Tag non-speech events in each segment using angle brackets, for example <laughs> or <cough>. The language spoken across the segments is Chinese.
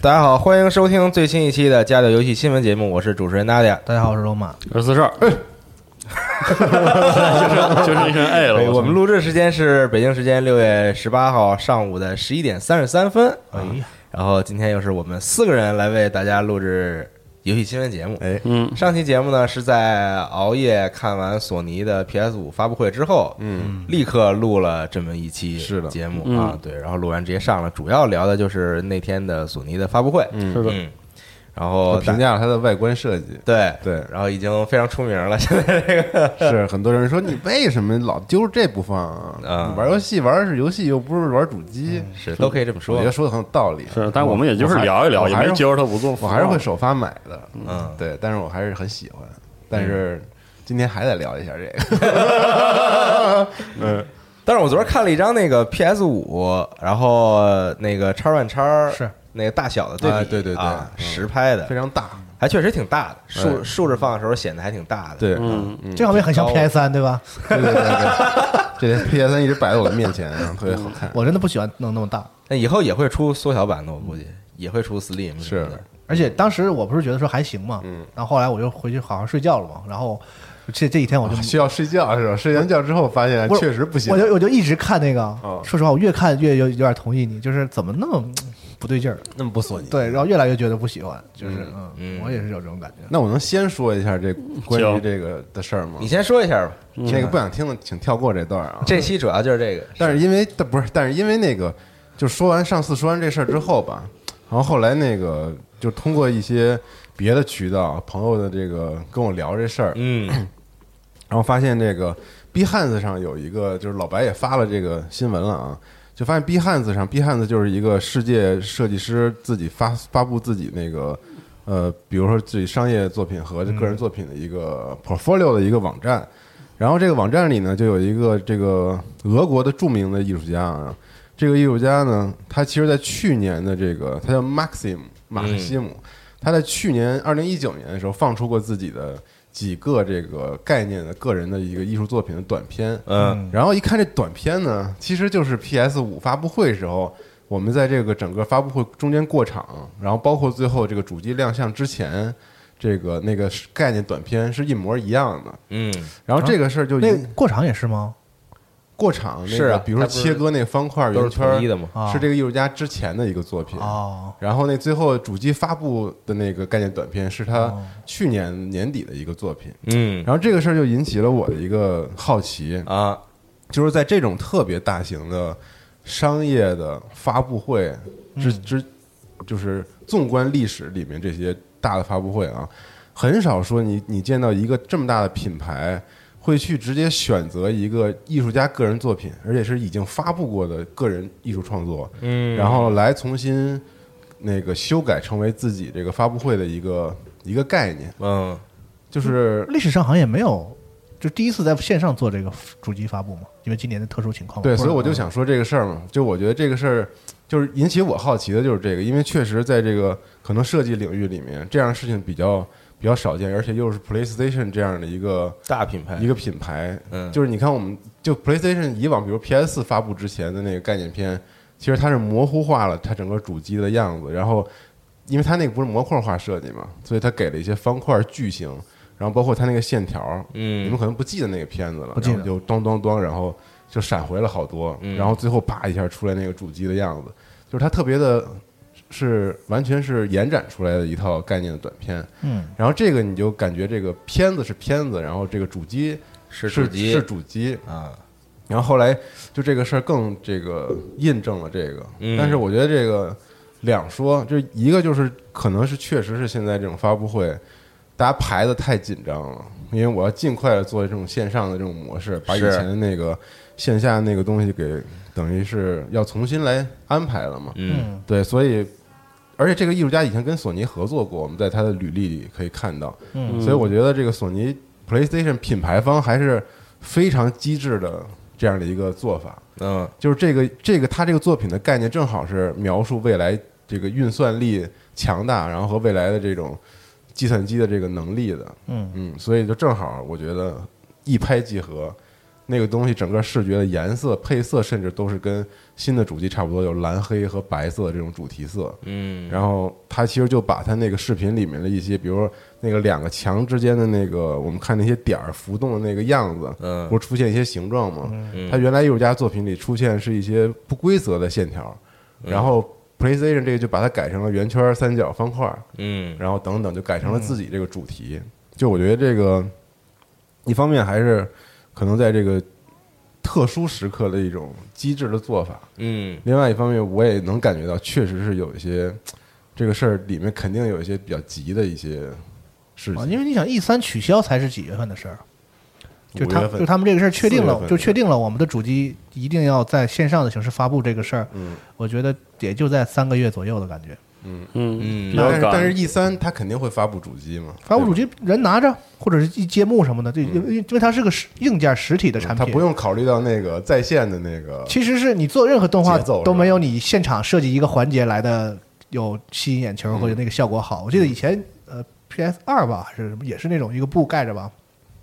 大家好，欢迎收听最新一期的《家的游戏新闻节目》，我是主持人娜迪亚。大家好，我是罗马，我是四十二。就是一声哎了。我们录制时间是北京时间六月十八号上午的十一点三十三分。哎呀，然后今天又是我们四个人来为大家录制。游戏新闻节目，哎，嗯，上期节目呢是在熬夜看完索尼的 PS 五发布会之后，嗯，立刻录了这么一期是的。节目。啊，对，然后录完直接上了，主要聊的就是那天的索尼的发布会，是的。然后评价了它的外观设计，对对，然后已经非常出名了。现在这个 <laughs> 是很多人说你为什么老揪这不放啊？玩游戏玩的是游戏，又不是玩主机，是都可以这么说。我觉得说的很有道理。是，但我们也就是聊一聊，也没揪着它不做。我还是会首发买的，嗯，对，但是我还是很喜欢。但是今天还得聊一下这个，<laughs> 嗯。但是我昨天看了一张那个 PS 五，然后那个叉 One 叉是。那个大小的对比，对对对，实拍的非常大，还确实挺大的，竖竖着放的时候显得还挺大的。对，嗯，这画面很像 PS 三，对吧？<laughs> 对对对对，这 PS 三一直摆在我的面前，特别好看。我真的不喜欢弄那么大，那以后也会出缩小版的，我估计也会出 Slim。是，而且当时我不是觉得说还行嘛，嗯，然后后来我就回去好好睡觉了嘛，然后。这这几天我就需要睡觉是吧？睡完觉之后发现确实不行，我就我就一直看那个。说实话，我越看越有有点同意你，就是怎么那么不对劲儿，那么不索尼。对，然后越来越觉得不喜欢，就是嗯，我也是有这种感觉。那我能先说一下这关于这个的事儿吗？你先说一下吧。那个不想听的，请跳过这段啊。这期主要就是这个，但是因为不是，但是因为那个，就说完上次说完这事儿之后吧，然后后来那个就通过一些别的渠道，朋友的这个跟我聊这事儿，嗯。然后发现这个 B 汉子上有一个，就是老白也发了这个新闻了啊，就发现 B 汉子上 B 汉子就是一个世界设计师自己发发布自己那个呃，比如说自己商业作品和个人作品的一个 portfolio 的一个网站。然后这个网站里呢，就有一个这个俄国的著名的艺术家啊，这个艺术家呢，他其实在去年的这个他叫 Maxim 马克西姆，他在去年二零一九年的时候放出过自己的。几个这个概念的个人的一个艺术作品的短片，嗯，然后一看这短片呢，其实就是 PS 五发布会时候，我们在这个整个发布会中间过场，然后包括最后这个主机亮相之前，这个那个概念短片是一模一样的。嗯，然后这个事儿就那引过场也是吗？过场那是啊个，比如说切割那方块都是圆圈是这个艺术家之前的一个作品。哦，然后那最后主机发布的那个概念短片是他哦。去年年底的一个作品。嗯。然后这个事儿就引起了我的一个好奇，啊，就是在这种特别大型的商业的发布会之之，就是纵观历史里面这些大的发布会啊，很少说你你见到一个这么大的品牌会去直接选择一个艺术家个人作品，而且是已经发布过的个人艺术创作，嗯，然后来重新那个修改成为自己这个发布会的一个一个概念，嗯就是历史上好像也没有，就第一次在线上做这个主机发布嘛，因为今年的特殊情况。对，所以我就想说这个事儿嘛，就我觉得这个事儿就是引起我好奇的就是这个，因为确实在这个可能设计领域里面，这样的事情比较比较少见，而且又是 PlayStation 这样的一个大品牌。一个品牌，嗯。就是你看我们就 PlayStation 以往，比如 PS 发布之前的那个概念片，其实它是模糊化了它整个主机的样子，然后因为它那个不是模块化设计嘛，所以它给了一些方块矩形，然后包括它那个线条，嗯。你们可能不记得那个片子了，不记得。然后就咚咚咚，然后就闪回了好多，嗯。然后最后啪一下出来那个主机的样子，就是它特别的，是完全是延展出来的一套概念的短片。嗯，然后这个你就感觉这个片子是片子，然后这个主机是是主机。是主机，啊，然后后来就这个事儿更这个印证了这个，嗯。但是我觉得这个两说，就一个就是可能是确实是现在这种发布会，大家排的太紧张了，因为我要尽快的做这种线上的这种模式，把以前的那个线下那个东西给等于是要重新来安排了嘛，嗯。对，所以。而且这个艺术家以前跟索尼合作过，我们在他的履历里可以看到，嗯。所以我觉得这个索尼 PlayStation 品牌方还是非常机智的这样的一个做法。嗯。就是这个这个他这个作品的概念正好是描述未来这个运算力强大，然后和未来的这种计算机的这个能力的，嗯。嗯，所以就正好我觉得一拍即合，那个东西整个视觉的颜色、配色，甚至都是跟新的主机差不多，有蓝黑和白色这种主题色。嗯，然后他其实就把他那个视频里面的一些，比如说那个两个墙之间的那个，我们看那些点儿浮动的那个样子，嗯不是出现一些形状吗？嗯他原来艺术家作品里出现是一些不规则的线条，嗯然后 PlayStation 这个就把它改成了圆圈、三角、方块，嗯然后等等就改成了自己这个主题。就我觉得这个一方面还是可能在这个特殊时刻的一种机智的做法，嗯另外一方面我也能感觉到，确实是有一些这个事儿里面肯定有一些比较急的一些事啊，情。因为你想 E 三取消才是几月份的事儿，就他就他们这个事儿确定了，就确定了我们的主机一定要在线上的形式发布这个事儿。嗯我觉得也就在三个月左右的感觉。嗯，嗯但是赶但是 E 三它肯定会发布主机嘛？发布主机人拿着，或者是一揭幕什么的，这因为因为它是个实硬件实体的产品，它不用考虑到那个在线的那个。其实是你做任何动画都没有你现场设计一个环节来的有吸引眼球或者那个效果好。我记得以前呃 PS 二吧还是什么也是那种一个布盖着吧，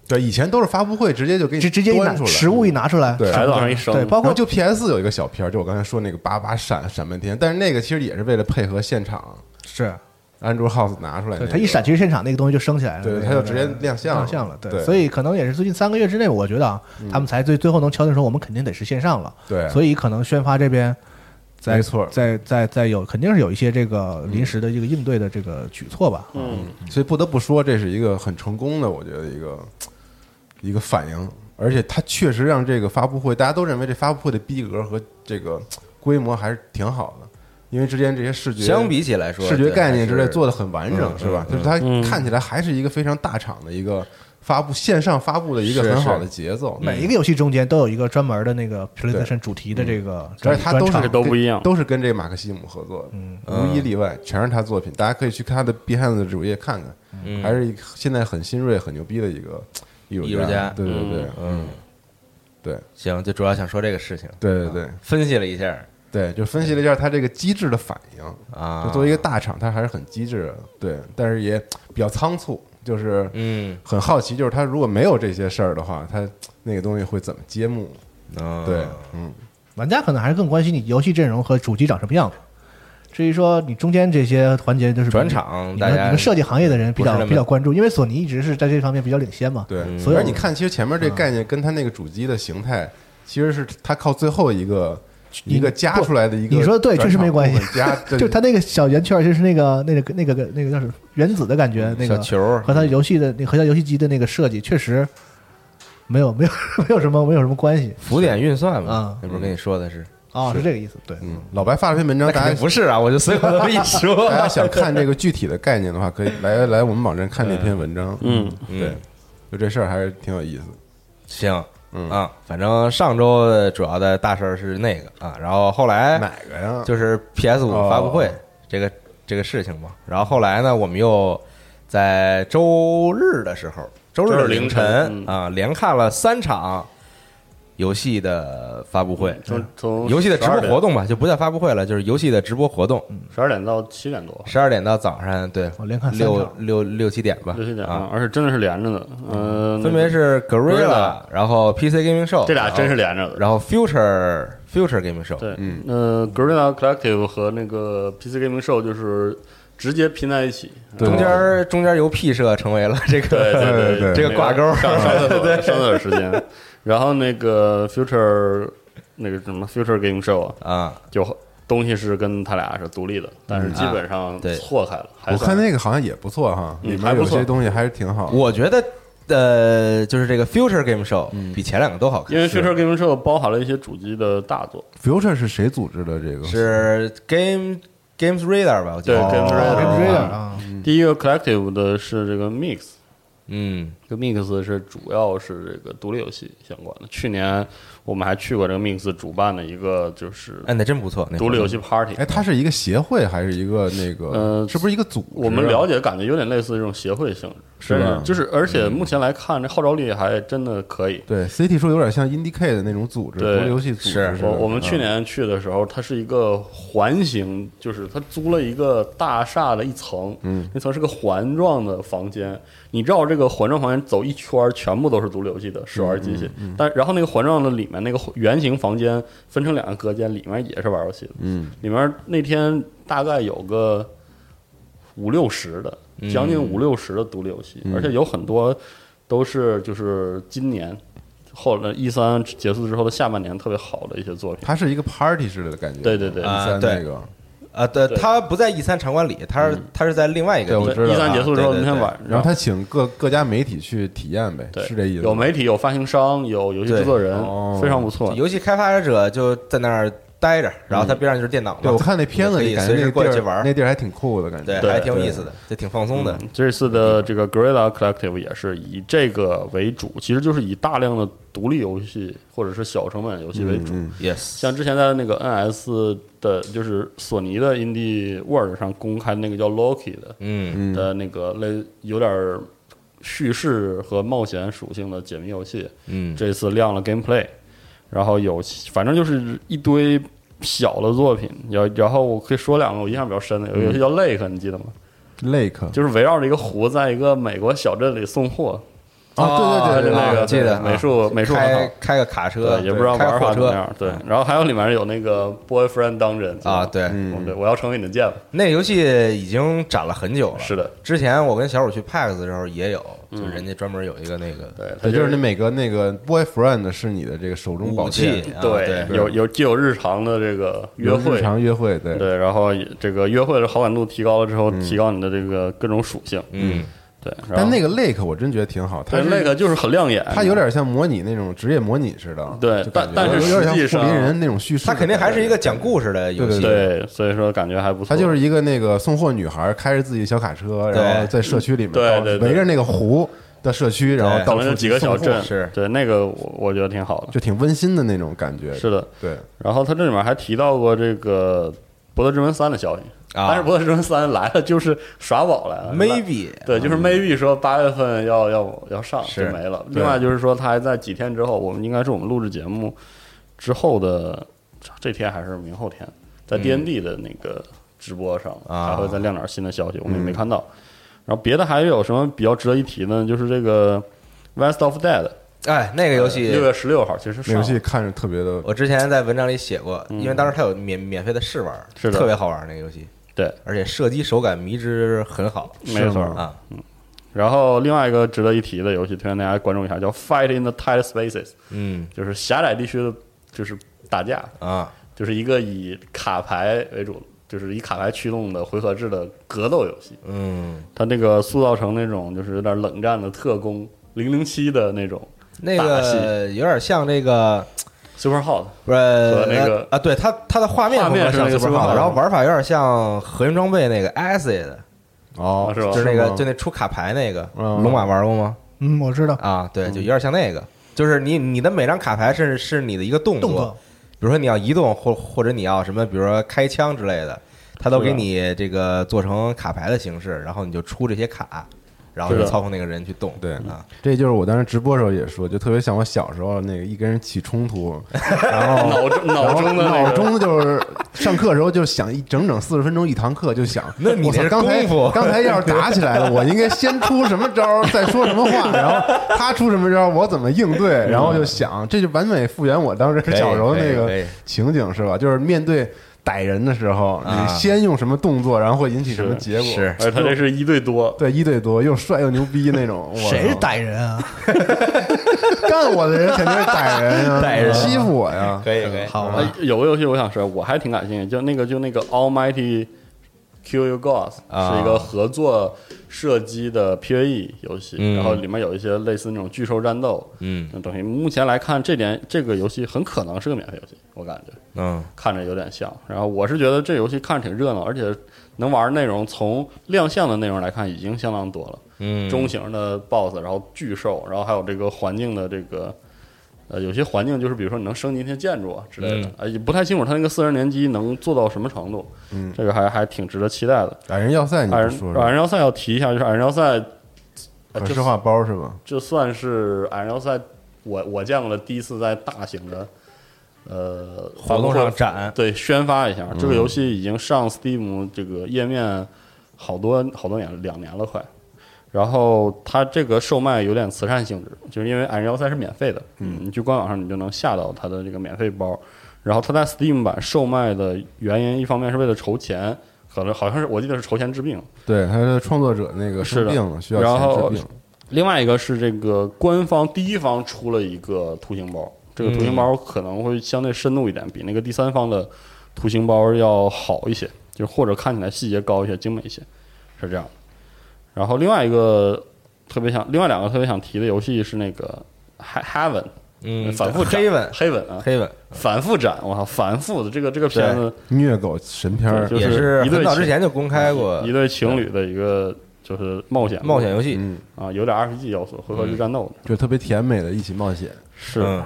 对，以前都是发布会直接就给你直直接一拿出来，实物一拿出来，对台子往上一升，对，包括就 PS 有一个小片儿，就我刚才说那个叭叭闪闪半天，但是那个其实也是为了配合现场是 Andrew House 拿出来那个，对它一闪，其实现场那个东西就升起来了，对，它就直接亮相亮相了，对，所以可能也是最近三个月之内，我觉得啊，他们才最最后能敲定说我们肯定得是线上了，对，所以可能宣发这边。在没错在在在有肯定是有一些这个临时的这个应对的这个举措吧。嗯，所以不得不说，这是一个很成功的，我觉得一个一个反应，而且它确实让这个发布会，大家都认为这发布会的逼格和这个规模还是挺好的，因为之间这些视觉相比起来说，视觉概念之类做的很完整，嗯是吧？嗯就是它嗯。看起来还是一个非常大厂的一个发布线上发布的一个很好的节奏，每一个游戏中间都有一个专门的那个 PlayStation 主题的这个专，而且它都是都不一样。都是跟这个马克西姆合作的，嗯。无一例外，全是他作品。大家可以去看他的 Behind 的主页看看，嗯。还是现在很新锐、很牛逼的一个艺术艺术家对对对，嗯，对行，就主要想说这个事情，对对对分析了一下对，就分析了一下他这个机智的反应。啊，就作为一个大厂，他还是很机智的，对，但是也比较仓促，就是嗯很好奇，就是他如果没有这些事儿的话，他那个东西会怎么揭幕？嗯对，嗯，玩家可能还是更关心你游戏阵容和主机长什么样子。至于说你中间这些环节，就是转场你大家们你们设计行业的人比较比较关注，因为索尼一直是在这方面比较领先嘛。对，嗯所以你看，其实前面这概念跟它那个主机的形态，其实是它靠最后一个一个加出来的一个。你说的对确实没关系加 <laughs> 就它那个小圆圈，就是那个那个那个那个叫什么原子的感觉，那个球和它游戏的那和它游戏机的那个设计确实没有没有没有什么没有什么关系浮点运算嘛啊，那不是跟你说的是？啊，是这个意思。对，嗯，老白发了篇文章，大家不是啊，我就随口这么一说。大家想看这个具体的概念的话，可以来来我们网站看那篇文章。嗯，对，就这事儿还是挺有意思。行，嗯啊，反正上周的主要的大事儿是那个啊，然后后来哪个呀？就是 PS 五哦发布会这个这个事情嘛。然后后来呢，我们又在周日的时候，周日凌晨晨嗯啊，连看了三场游戏的发布会，从从游戏的直播活动吧，就不叫发布会了，就是游戏的直播活动，十二点到七点多，十二点到早上对我连看六六六七点吧，六七点啊，，而且真的是连着的，嗯，分别是 Gorilla，Gorilla。然后 PC Gaming Show，这俩真是连着的。然后 Future Future Gaming Show，对，嗯。呃，Gorilla Collective 和那个 PC Gaming Show 就是直接拼在一起，中间中间由 P 社成为了这个对对对对 <laughs> 这个挂钩那上上厕所 <laughs> 上厕所时间，然后那个 Future 那个什么 Future Gaming Show 啊，啊，就东西是跟他俩是独立的，但是基本上错开了。还我算看那个好像也不错哈，嗯里面有不错。些东西还是挺好。我觉得呃，就是这个 Future Game Show 比前两个都好看，因为 Future Gaming Show 包含了一些主机的大作，Future 是谁组织的？这个？是 Game Games Radar 吧？我记对得，Games 哦 Radar Game Radar 啊，第一个 Collective 的是这个 Mix，嗯跟 Mix 是主要是这个独立游戏相关的。去年我们还去过这个 Mix 主办的一个就是哎，那真不错，那独立游戏戏 Party。哎，它是一个协会还是一个那个？呃是不是一个组？我们了解感觉有点类似这种协会性质，是吧就是而且目前来看，这号召力还真的可以。对 CT 说有点像 IndieK 的那种组织，对独立游戏组织是我我们去嗯年去的时候，它是一个环形，就是它租了一个大厦的一层，嗯，那层是个环状的房间。你绕这个环状房间走一圈，全部都是独立游戏的试玩机器。嗯但然后那个环状的里面那个圆形房间分成两个隔间，里面也是玩游戏的。嗯，里面那天大概有个五六十的，将近五六十的独立游戏，嗯而且有很多都是就是今年后来一三结束之后的下半年特别好的一些作品。它是一个 party 式的感觉。对对对一三对那个，啊，对，对。他不在 E 三场馆里，他是他是在另外一个地方。对我知道一三结束之后那天晚上，然后他请各各家媒体去体验呗，是这意思。有媒体、有发行商、有游戏制作人非常不错。游戏开发者就在那儿待着，然后他边上就是电脑嘛，对，我看那片子也，随时感觉过去玩那地儿还挺酷的感觉。对，还挺有意思的，就挺放松的。嗯这次的这个 Gorilla Collective 也是以这个为主，其实就是以大量的独立游戏或者是小成本游戏为主。嗯 Yes，像之前在那个 NS 的，就是索尼的 Indie World 上公开的那个叫 Loki 的嗯。嗯。的那个类有点叙事和冒险属性的解谜游戏，嗯，这次亮了 Gameplay，然后有反正就是一堆小的作品，然然后我可以说两个我印象比较深的，有一个游戏叫 Lake，你记得吗？Lake。就是围绕着一个湖，在一个美国小镇里送货，啊，对对对对，那个啊记得美术美术开开个卡车，也不知道玩法怎么样。对，然后还有里面有那个 Boyfriend Dungeon 啊，，对，嗯对，我要成为你的剑了。那个游戏已经展了很久了。是的，之前我跟小五去 PAX 的时候也有，就嗯。人家专门有一个那个对，它对，就是你每个那个 boyfriend 是你的这个手中宝剑器，，啊对，有有既有日常的这个约会日，常约会，对，对，然后这个约会的好感度提高了之后，提高你的这个各种属性，嗯，对。然后但那个 Lake 我真觉得挺好，它对是那个就是很亮眼，它有点像模拟那种职业模拟似的，对就感觉但但是有点实际上像护林人那种叙事它肯定还是一个讲故事的游戏。对，所以说感觉还不错。它就是一个那个送货女孩，开着自己的小卡车，然后在社区里面到对对对围着那个湖的社区，然后对到处几个去送货小镇，是对那个我我觉得挺好的，就挺温馨的那种感觉。是的。对，然后他这里面还提到过这个《博德之门三》的消息，啊。但是《博德之门三》来了就是耍宝来了 Maybe 对，就是 maybe 说八月份要要要上就没了。另外就是说，他还在几天之后，我们应该是我们录制节目之后的这天还是明后天，在 D N D 的那个直播上啊。还会再亮点新的消息，我们也没看到。然后别的还有什么比较值得一提呢？就是这个《West of Dead》哎，那个游戏六月十六号其实那游戏看着特别的我之前在文章里写过，嗯。因为当时它有免免费的试玩，是的。特别好玩那个游戏，对，而且射击手感迷之很好。没错。啊。然后另外一个值得一提的游戏，推荐大家关注一下，叫《Fight in the Tight Spaces》，嗯。就是狭窄地区的，就是打架，啊，就是一个以卡牌为主，就是以卡牌驱动的回合制的格斗游戏。嗯，它那个塑造成那种就是有点冷战的特工零零七的那种那打个有点像那个 Super Hot，不是那个啊，对它它的画面画面是像 Super Hot，Hot 然后玩法有点像核心装备那个 Acid，哦，是吧就是那个就那出卡牌那个嗯。龙马玩过吗？嗯，我知道。啊，对，就有点像那个，就是你你的每张卡牌是是你的一个动作，比如说你要移动或或者你要什么，比如说开枪之类的，它都给你这个做成卡牌的形式，然后你就出这些卡，然后就操控那个人去动。对。啊，这就是我当时直播时候也说，就特别像我小时候那个一跟人起冲突，<laughs> 然后脑中脑中的那个。脑中的就是上课的时候就想一整整四十分钟一堂课，就想 <laughs> 那你这是我刚才 <laughs> 刚才要是打起来了，我应该先出什么招儿，再说什么话，然后他出什么招儿，我怎么应对，然后就想，这就完美复原我当时小时候那个情景是吧？就是面对逮人的时候，啊你先用什么动作，然后会引起什么结果？是而且他这是一对多，对一对多，又帅又牛逼那种。谁是逮人啊？<laughs> 干我的人肯定是逮人啊，<laughs> 逮人欺负我呀。可以可以，好吧，呃有个游戏我想说，我还挺感兴趣，就那个就那个 Almighty Kill You Gods，、啊。是一个合作射击的 PVE 游戏，嗯。然后里面有一些类似那种巨兽战斗，嗯。那等于目前来看，这点这个游戏很可能是个免费游戏，我感觉。嗯。看着有点像。然后我是觉得这游戏看着挺热闹，而且能玩的内容从亮相的内容来看已经相当多了。嗯，中型的 BOSS，然后巨兽，然后还有这个环境的这个，呃，有些环境就是比如说你能升级一些建筑啊之类的嗯，呃，也不太清楚它那个四十年机能做到什么程度，嗯，这个还还挺值得期待的。矮人要塞你矮人？矮人要塞要提一下，就是矮人要塞，呃这可视化包是吧？这算是矮人要塞我我见过的第一次在大型的呃活动上展，对宣发一下，嗯这个游戏已经上 Steam 这个页面好多好多年了，两年了快。然后它这个售卖有点慈善性质，就是因为矮人要塞是免费的，嗯，你去官网上你就能下到它的这个免费包。然后它在 Steam 版售卖的原因，一方面是为了筹钱，可能好像是我记得是筹钱治病，对，它的创作者那个是病了，需要钱然后治病。另外一个是这个官方第一方出了一个图形包，这个图形包可能会相对深度一点，比那个第三方的图形包要好一些，就是或者看起来细节高一些、精美一些，是这样。然后另外一个特别想，另外两个特别想提的游戏是那个 He- Heaven，嗯，反复斩黑吻黑吻啊，黑吻反复展，我操，反复的这个这个片子虐狗神片儿，就也是一对很早之情前就公开过一对情侣的一个就是冒险冒险游戏，嗯，啊，有点 RPG 要素，回合制战斗的，就特别甜美的一起冒险。是。嗯。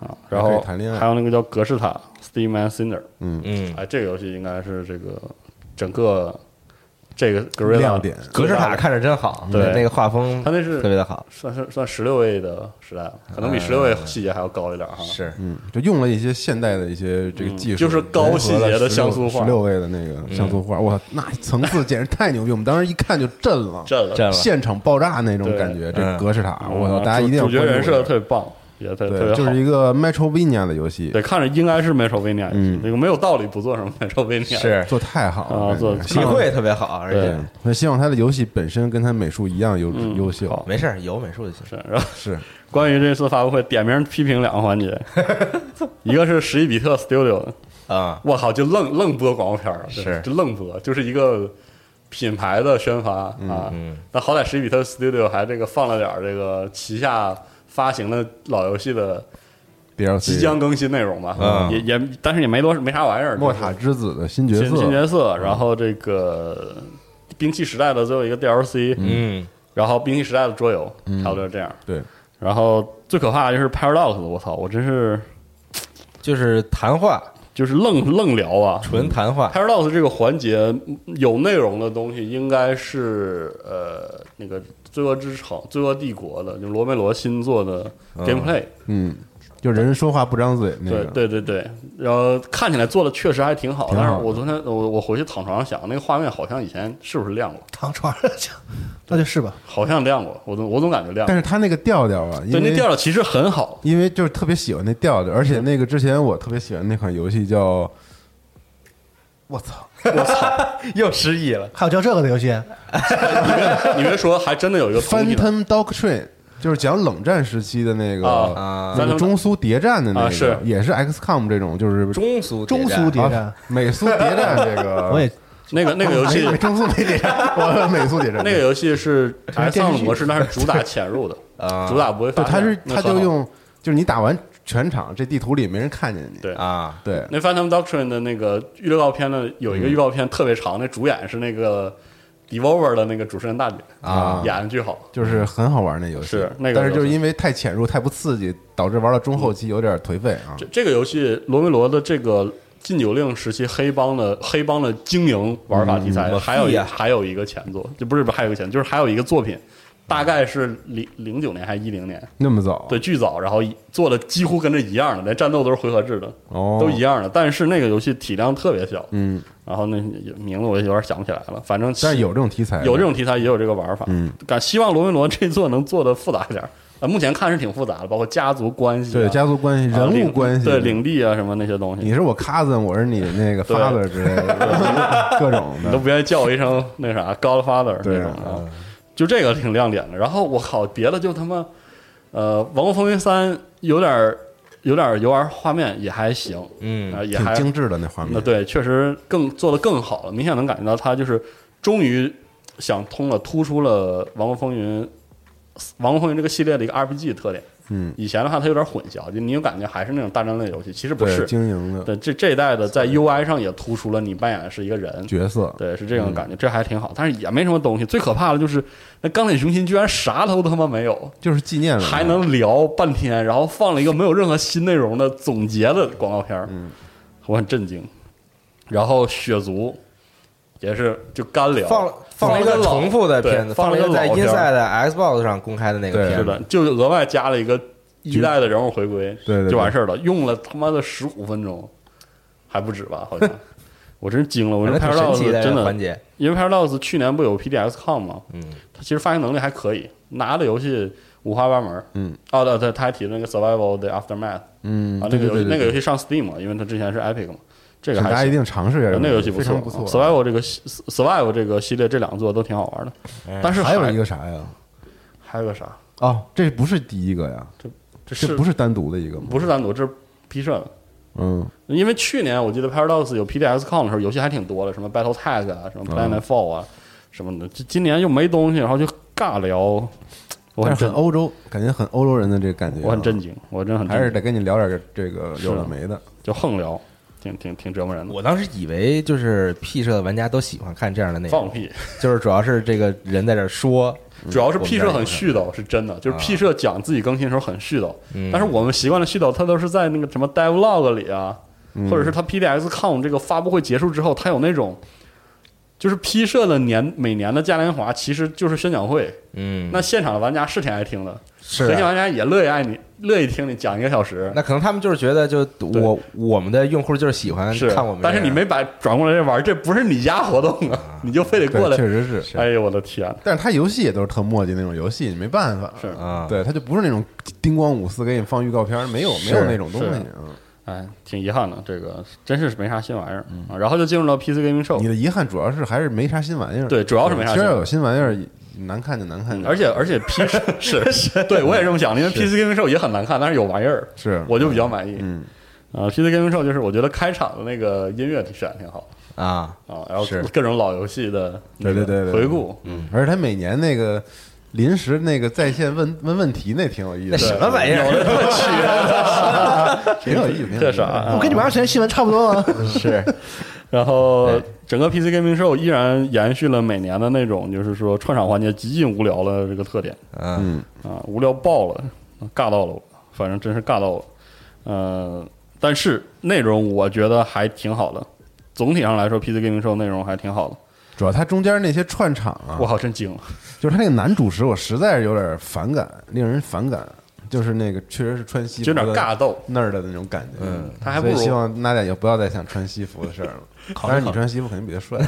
啊，然后谈恋爱。还有那个叫格式塔 Steam and Cinder，嗯，嗯，哎，这个游戏应该是这个整个这个 Gorilla 亮点格式塔看着真好，对那个画风它那是特别的好，算是算十六位的时代了，可能比嗯十六位细节还要高一点哈。是嗯，就用了一些现代的一些这个技术，嗯就是高细节的像素画十六位的那个像素画，哇，那层次简直太牛逼！我们当时一看就震了，震了，现场爆炸那种感觉。嗯这格式塔，我操，嗯大家一定要主角人设特别棒，也特特别对，好。就是一个 Metrovania 的游戏，对，看着应该是 Metrovania，嗯这个没有道理不做什么 <laughs> Metrovania。是。做太好了啊，做体会特别好，而且那希望他的游戏本身跟他美术一样优嗯优秀。好。没事，有美术就行。是，然后是，关于这次发布会，点名批评两个环节，<laughs> 一个是十一比特 Studio 的，啊，我靠，就愣愣播广告片儿，是。就愣播，就是一个品牌的宣发啊。嗯那好歹十一比特 Studio 还这个放了点这个旗下发行的老游戏的 DLC 即将更新内容吧，嗯也也但是也没多没啥玩意儿，莫塔之子的新角色。新，角色，然后这个兵器时代的最后一个 DLC，嗯。然后兵器时代的桌游，差不多这样。对，然后最可怕的就是 Paradox，我操，我真是就是谈话，就是愣愣聊啊，纯谈话，Paradox 这个环节有内容的东西，应该是呃那个《罪恶之城》《罪恶帝国》的，就罗梅罗新做的 gameplay，、嗯，就人说话不张嘴那对个。对对对，然后看起来做的确实还挺好，挺好但是我昨天我我回去躺床上想，那个画面好像以前是不是亮过？躺床上想，那就是吧。好像亮过，我总我总感觉亮过。但是他那个调调啊，因对，那调调其实很好，因为就是特别喜欢那调调，而且那个之前我特别喜欢那款游戏叫，我操，我操 <laughs> 又失忆了。还有叫这个的游戏，<laughs> 你别说，还真的有一个就是讲冷战时期的那个啊那个中苏谍战的那个，啊是也是 XCOM 这种，就是中苏中苏谍战啊，美苏谍战这个，<laughs> 我也那个那个游戏没中苏没谍战，我美苏谍战那个游戏是 <laughs> 是电视 X 剧模式，那是主打潜入的，啊主打不会发对，现。他是他就用，就是你打完全场，这地图里没人看见你，对啊，对，那 Phantom Doctrine 的那个预告片呢，有一个预告片特别长，那主演是那个 Devolver 的那个主持人大姐啊演的巨好。就是很好玩那游戏，是那个但是就是因为太潜入、太不刺激，导致玩到中后期有点颓废啊这。这个游戏罗梅罗的这个禁酒令时期黑帮的黑帮的经营玩法题材，嗯还有一还有一个前作，就不是不是还有一个前作，就是还有一个作品，大概是零零九年还是一零年，那么早，对，巨早，然后做的几乎跟这一样的，连战斗都是回合制的，哦，都一样的。但是那个游戏体量特别小，嗯，然后那名字我有点想不起来了，反正但是有这种题材，有这种题材，也有这个玩法。嗯，感希望罗梅罗这座能做的复杂一点。啊，目前看是挺复杂的，包括家族关系啊、对家族关系、人物关系，对领地啊什么那些东西。你是我 cousin，我是你那个 father 之类的，各种的。<laughs> 你都不愿意叫我一声那啥 Godfather 那种啊，就这个挺亮点的。然后我靠，别的就他妈，呃，《王国风云三》有点儿有点儿游玩画面也还行，嗯啊，也还精致的那画面。那对，确实更做的更好了，明显能感觉到他就是终于想通了，突出了《王国风云》《王国风云》这个系列的一个 RPG 特点。嗯，以前的话它有点混淆，就你有感觉还是那种大战类游戏，其实不是。经营的。对，这这一代的在 UI 上也突出了你扮演的是一个人，角色，对，是这种感觉，这还挺好，但是也没什么东西。最可怕的就是那钢铁雄心居然啥都他妈没有，就是纪念了，还能聊半天，然后放了一个没有任何新内容的总结的广告片儿，嗯，我很震惊。然后血族也是就干聊，放了放了一个重复的片子，放了一个在 Inside 的 Xbox 上公开的那个片子是的，，就额外加了一个一代的人物回归，对对对就完事儿了，用了他妈的十五分钟，还不止吧？好像。<laughs> 我真惊了，我说反正挺神 Paradox 奇的真的环节。因为 Paradox 去年不有 PDXCon 吗？嗯，它其实发行能力还可以，拿的游戏五花八门。嗯，哦对对，他还提了那个 Survival 的 Aftermath 嗯，啊，那个游戏那个游戏上 Steam 嘛，因为它之前是 Epic 嘛，这个还。大家一定尝试一下，那个游戏不错。Survival 这个 Survival 这个系列这两座都挺好玩的，但是还有一个啥呀？还有个啥？哦，这不是第一个呀，这这是不是单独的一个吗？不是单独，这是批设的。嗯，因为去年我记得 Paradox 有 PDXCon 的时候，游戏还挺多的，什么 Battle Tag 啊，什么 Planetfall 啊，什么的。这今年又没东西，然后就尬聊，我很很，欧洲，感觉很欧洲人的这个感觉啊，我很震惊，我真很震惊还是得跟你聊点这个有的没的。就横聊，挺挺挺折磨人的。我当时以为就是 P 社的玩家都喜欢看这样的内容，放屁，就是主要是这个人在这儿说，主要是 P 社很絮叨，是真的，就是啊 P 社讲自己更新的时候很絮叨，嗯但是我们习惯了絮叨，它都是在那个什么 Devlog 里啊，嗯或者是他 PDXCon 这个发布会结束之后，他有那种。就是批社的年每年的嘉年华其实就是宣讲会，嗯，那现场的玩家是挺爱听的，是啊核心玩家也乐意爱你，乐意听你讲一个小时。那可能他们就是觉得，就我我们的用户就是喜欢是看我们，但是你没把转过来这玩儿，这不是你家活动啊，你就非得过，来。确实是。哎呦我的天！但是他游戏也都是特墨迹那种游戏，你没办法。是啊，对，他就不是那种叮咣五四给你放预告片，没有没有那种东西。哎，挺遗憾的，这个真是没啥新玩意儿啊。然后就进入到 PC Gaming Show，你的遗憾主要是还是没啥新玩意儿。对主要是没啥新玩意儿。其实要有新玩意儿，难看就难看点。而且而且 P <laughs> 是是，对我也这么想的，因为 PC Gaming Show 也很难看，但是有玩意儿，是。我就比较满意。嗯，啊，PC Gaming Show 就是我觉得开场的那个音乐选的挺好。啊，啊，然后各种老游戏的对对对对回顾，嗯，而且他每年那个临时那个在线问问问题那挺有意思的，什么玩意儿？我去，<laughs> 挺有意思，挺有意思特傻。啊我跟你玩儿时间新闻差不多啊。<laughs> 是然后整个 PC Gaming Show 依然延续了每年的那种，就是说串场环节极尽无聊的这个特点嗯嗯，啊，无聊爆了，尬到了我，反正真是尬到我。呃，但是内容我觉得还挺好的，总体上来说，PC Gaming Show 内容还挺好的。主要他中间那些串场啊我，靠，真惊了！就是他那个男主持，我实在是有点反感，令人反感。就是那个确实是穿西服有点尬斗。那儿的那种感觉。嗯，他还不如希望娜姐也不要再想穿西服的事儿了。<laughs> 但是，你穿西服肯定比他帅。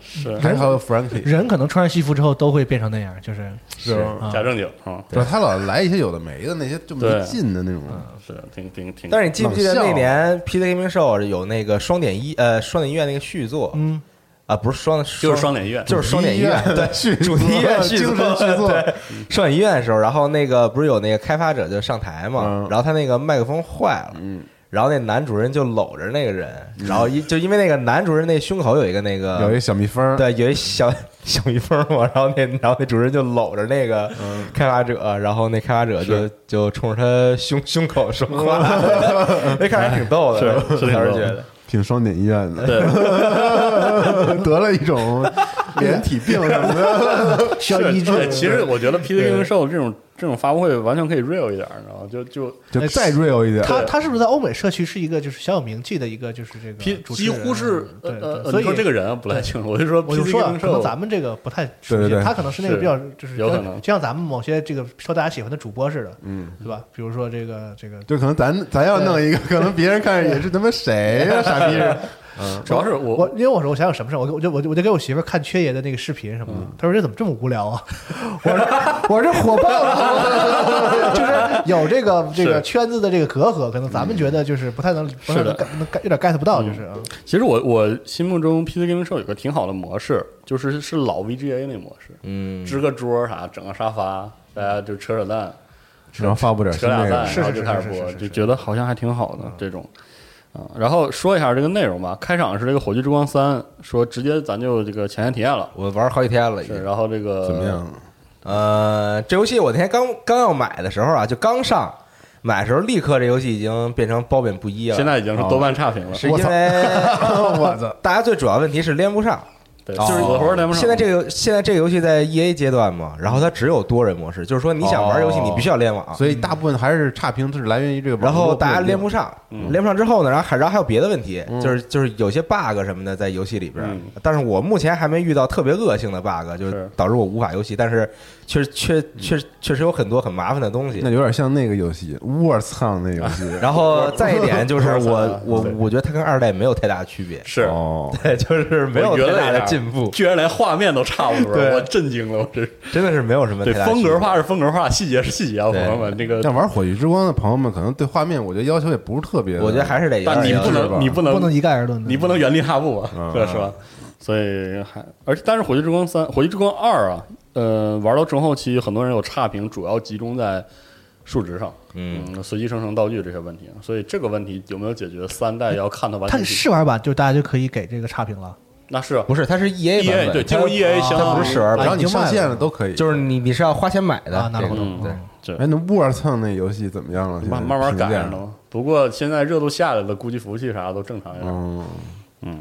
是。还还有 Frankie，人可能穿上西服之后都会变成那样，就是是。假正经啊，对，他老来一些有的没的那些就没对。劲的那种。是挺挺挺。但是你记不记得那年 PC Gaming Show 有那个双点一呃双点医院那个续作？嗯，啊，不是双，就是双点医院，就是双点医院，对，续主题医院 <laughs> 续精作神续作。对，双点医院的时候，然后那个不是有那个开发者就上台嘛嗯，然后他那个麦克风坏了，嗯，然后那男主人就搂着那个人，<laughs> 然后一就因为那个男主人那胸口有一个那个有一小蜜蜂，对，有一小 <laughs> 小蜜蜂嘛，<laughs> 然后那然后那主人就搂着那个开发者，然后那开发者就就冲着他胸胸口说话，那看着挺逗的，是。挺双点医院的，对，得了一种连体病什么的。需要医治。<laughs> 其实我觉得 PC Gaming Show 这种这种发布会完全可以 real 一点，你知道吗？就就就再 real 一点。他他是不是在欧美社区是一个就是小有名气的一个就是这个几乎是呃对所以你说这个人啊不太清楚，我就说我就说可能咱们这个不太熟悉，他可能是那个比较就是有可能就像咱们某些这个受大家喜欢的主播似的，嗯，对吧？比如说这个这个就可能咱咱要弄一个，可能别人看着也是他妈谁呀，<laughs> 傻逼是。主要是我我因为我说我想想什么事儿，我就我就我就我就给我媳妇儿看缺爷的那个视频什么的，她说这怎么这么无聊啊？<laughs> 我说我说这火爆了，<laughs> 就是有这个这个圈子的这个隔阂，可能咱们觉得就是不太能不太是的能 get 能 get 有点 get 不到，就是啊其实我我心目中 PC Gaming Show 有个挺好的模式，就是是老 VGA 那模式，嗯，支个桌啥，整个沙发，大家就扯扯淡，然后发布点扯俩蛋，新内容，然后是是就开始播，就觉得好像还挺好的这种。啊，然后说一下这个内容吧。开场是这个《火炬之光三》，说直接咱就这个前沿体验了。我玩好几天了，已是，经。然后这个怎么样？呃，这游戏我那天刚刚要买的时候啊，就刚上，买的时候立刻这游戏已经变成褒贬不一了。现在已经是豆瓣差评了，是因为 <laughs> 我操！大家最主要问题是连不上。就是死活连不上。现在这个现在这个游戏在 E A 阶段嘛，然后它只有多人模式，就是说你想玩游戏，哦你必须要联网。所以大部分还是差评是来源于这个然后大家连不上，嗯连不上之后呢，然后还然后还有别的问题，嗯就是就是有些 bug 什么的在游戏里边嗯，但是我目前还没遇到特别恶性的 bug，就是是导致我无法游戏，但是确实确确确实有很多很麻烦的东西那。有点像那个游戏，我操，那游戏。<laughs> 然后再一点就是 <laughs> 我我我觉得它跟二代没有太大区别，是哦，<laughs> 对，就是没有我觉得太大的进步，居然连画面都差不多，我震惊了，我这真的是没有什么对太大区别风格化是风格化，细节是细节啊，朋友们，那个像玩《火炬之光》的朋友们，可能对画面，我觉得要求也不是特别。我觉得还是得但你不能，你不能，不能一概而论。你不能原地踏步啊，嗯对，是吧？所以还，而且但是《火炬之光三》《火炬之光二》啊，呃，玩到中后期，很多人有差评，主要集中在数值上，嗯。嗯，随机生成道具这些问题，所以这个问题有没有解决？三代要看它完它试玩版就大家就可以给这个差评了，那是啊。不是，它是 E A 版对，进入它 EA 相它不是试玩版，只要你上线了都可以。就是你你是要花钱买的。啊，那我这个懂对。这哎，那沃蹭那游戏怎么样了？慢慢慢改评价上了嘛。不过现在热度下来了，估计服务器啥都正常一点。嗯，嗯，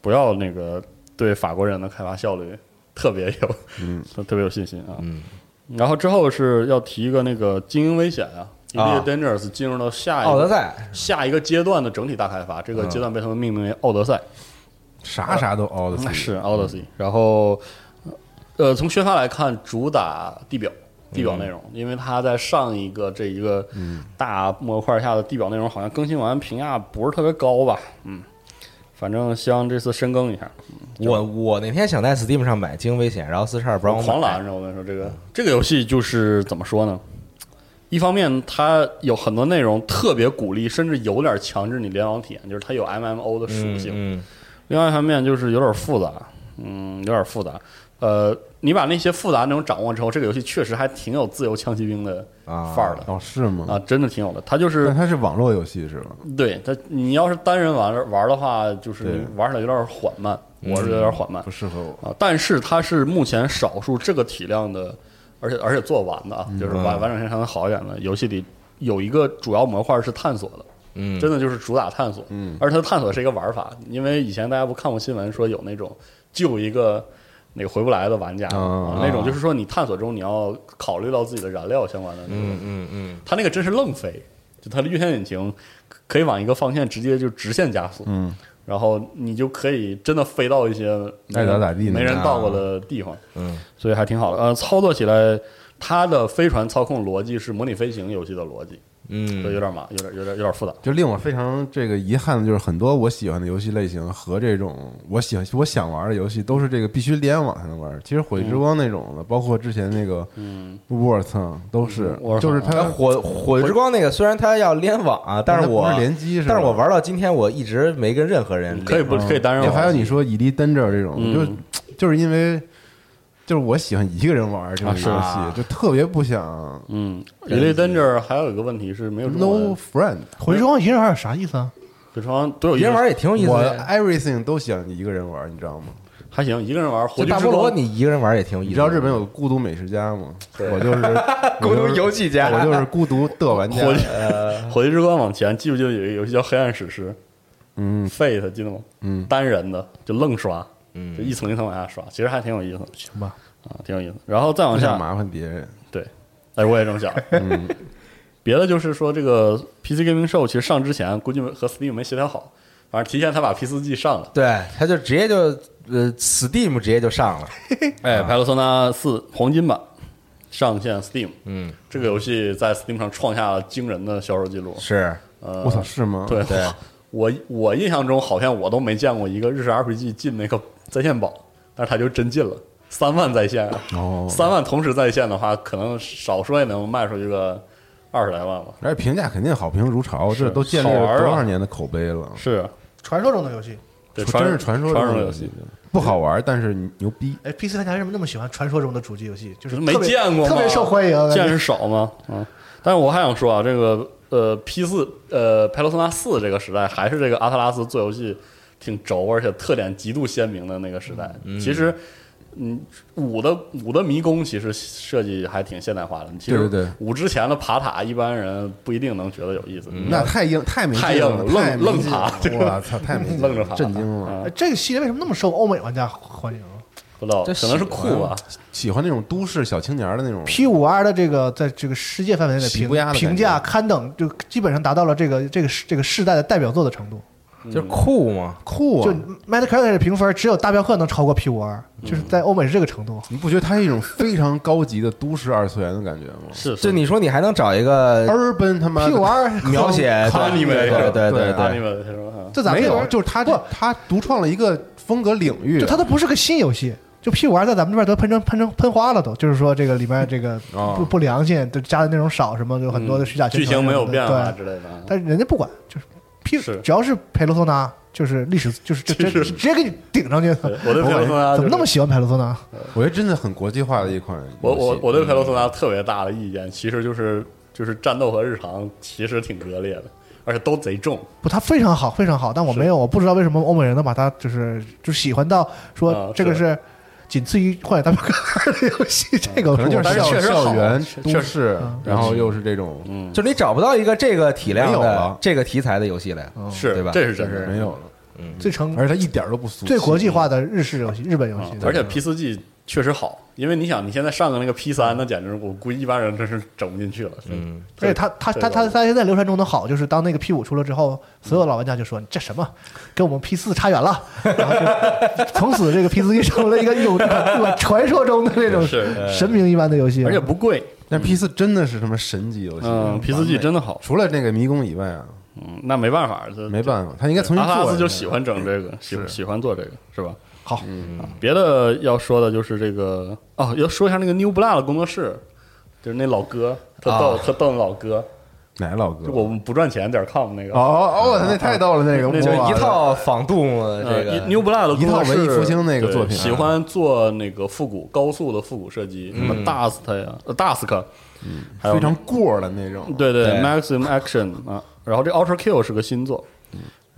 不要那个对法国人的开发效率特别有，嗯，特别有信心啊。嗯，然后之后是要提一个那个精英危险啊 Dangerous 进入到下一个奥德赛。下一个阶段的整体大开发，这个嗯。阶段被他们命名为奥德赛，啥啥都奥德赛。是 Odyssey。然后呃，从宣发来看，主打地表。地表内容，因为它在上一个这一个大模块下的地表内容好像更新完评价不是特别高吧，嗯，反正希望这次深耕一下。我我那天想在 Steam 上买《精英危险》，然后四十二不让狂拦着，我跟你说，这个这个游戏就是怎么说呢？一方面，它有很多内容特别鼓励，甚至有点强制你联网体验，就是它有 MMO 的属性。嗯另外一方面就是有点复杂，嗯，有点复杂。呃，你把那些复杂内容掌握之后，这个游戏确实还挺有自由枪骑兵的啊范儿的哦，是吗？啊，真的挺有的。它就是但它是网络游戏是吧？对它，你要是单人玩玩的话，就是玩起来有点缓慢，我是有点缓慢不。适合我。啊，但是它是目前少数这个体量的，而且而且做完的啊，就是完完整性相对好一点的游戏里有一个主要模块是探索的，嗯，真的就是主打探索，嗯而且它探索是一个玩法，因为以前大家不看过新闻说有那种救一个那个回不来的玩家啊啊，那种就是说你探索中你要考虑到自己的燃料相关的那种嗯嗯嗯。它那个真是愣飞，就它的运线引擎可以往一个方向直接就直线加速，嗯，然后你就可以真的飞到一些没爱咋咋地没人到过的地方，嗯。所以还挺好的。呃，操作起来它的飞船操控逻辑是模拟飞行游戏的逻辑，嗯有点麻，有点有点有点复杂。就令我非常这个遗憾的就是，很多我喜欢的游戏类型和这种我喜欢我想玩的游戏，都是这个必须联网才能玩。其实《火炬之光》那种的，包括之前那个嗯层都是嗯就是它它火火之光那个虽然它要联网啊，但是我是联机，但是我玩到今天，我一直没跟任何人可以不可以单人？还有你说《以力登这这种，嗯就就是因为就是我喜欢一个人玩这个游戏，啊就特别不想嗯，《人类 Danger》还有一个问题是没有 No friend。火炬之光一人玩有啥意思啊？非常都有意思一人玩也挺有意思我的。everything 都想一个人玩，你知道吗？还行，一个人玩《火就大菠萝，炬之光》你一个人玩也挺有意思。你知道日本有孤独美食家吗？<laughs> 我就是孤独游戏家我就是孤独的玩家火。炬火炬之光往前，记不记得有一个游戏叫《黑暗史诗嗯》Fate，记得吗？嗯，单人的就愣刷，嗯就一层一层往下刷，其实还挺有意思的行吧，啊，挺有意思。然后再往下，麻烦别人。对哎，我也这么想。<laughs> 嗯，别的就是说，这个 PC Gaming Show 其实上之前估计和 Steam 没协调好，反正提前他把 P 四 G 上了。对，他就直接就呃，Steam 直接就上了。<laughs> 哎，派罗索纳四黄金版上线 Steam，嗯，这个游戏在 Steam 上创下了惊人的销售记录。是呃，我操，是吗？对对，我我印象中好像我都没见过一个日式 RPG 进那个在线宝，但是他就真进了三万在线啊！哦，三万同时在线的话，可能少说也能卖出去个二十来万吧。而且评价肯定好评如潮，这都建立好玩啊了多少年的口碑了？是，传说中的游戏。对，真是传说传中的游游戏，，不好玩，但是牛逼。哎，PC 玩家为什么那么喜欢传说中的主机游戏？就是没特别见过吗特别受欢迎。见识少吗？啊！但是我还想说啊，这个呃 P 四呃派罗斯纳四这个时代，还是这个阿特拉斯做游戏挺轴，而且特点极度鲜明的那个时代。其实，嗯，五的五的迷宫其实设计还挺现代化的。其实对对对五之前的爬塔，一般人不一定能觉得有意思。那太硬，太没劲太硬了愣愣爬我操，太没愣着爬，震惊了。这个系列为什么那么受欧美玩家欢迎不知道，这可能是酷吧。喜欢那种都市小青年的那种。？P 五 R 的这个在这个世界范围内的评评价刊登，就基本上达到了这个这个这个世代的代表作的程度。就是酷嘛。酷啊！就 Metacritic 的评分，只有大镖客能超过 P 五二就是在欧美是这个程度。你不觉得它是一种非常高级的都市二次元的感觉吗是，就你说你还能找一个？Urban 他妈 P 五二描写哈尼梅对对对对阿尼对，们是吧？啊没有，这咱们就是他不他独创了一个风格领域，就它都不是个新游戏。就 P 五二在咱们这边都喷成喷成喷花了都，就是说这个里面这个哦不不良心，就加的内容少，什么有很多的虚假宣剧情没有变化之类的啊。但是人家不管，就是是只要是佩罗索纳，就是历史，<laughs> 就是这这就是直接给你顶上去。对我对佩罗索纳怎么那么喜欢佩罗索纳？我觉得真的很国际化的一款。我我我对佩罗索纳特别大的意见，其实就是就是战斗和日常其实挺割裂的，而且都贼重。不，它非常好，非常好，但我没有，我不知道为什么欧美人能把它就是就喜欢到啊说这个是是仅次于《荒野大镖客》的游戏，这个可能就是校确实校园都市嗯，然后又是这种嗯，就你找不到一个这个体量的这个题材的游戏了，是对吧？这是真是。没有了，最成而且它一点都不俗，最国际化的日式游戏、日本游戏啊，而且 P 四 G 确实好，因为你想，你现在上个那个 P 三，那简直我估计一般人真是整不进去了。嗯，而且它它它它它现在流传中的好，就是当那个 P 五出了之后，所有老玩家就说这什么 <laughs> 跟我们 P 四差远了，<laughs> 然后就从此这个 P 四就成了一个有传说中的那种，神明一般的游戏，而且不贵。但 P 四真的是什么神级游戏，嗯，P 四 G 真的好。除了那个迷宫以外啊，嗯，那没办法，这没办法，他应该从新阿拉。斯就喜欢整这个，喜喜欢做这个，是吧？好。嗯，别的要说的就是这个哦，要说一下那个 New Blood 工作室，就是那老哥，特逗，啊特逗那老哥，哪个老哥？就我们不赚钱点 com 那个。哦哦，那太逗了，那个那就一套仿杜牧的这呃个 New Blood 的工作一套文艺室复兴那个对作品。啊喜欢做那个复古高速的复古设计，什么 Dust 呀、呃 Dusk，嗯，还有非常过的那种。对对对。Maximum Action 啊，然后这 Ultra Kill 是个新作，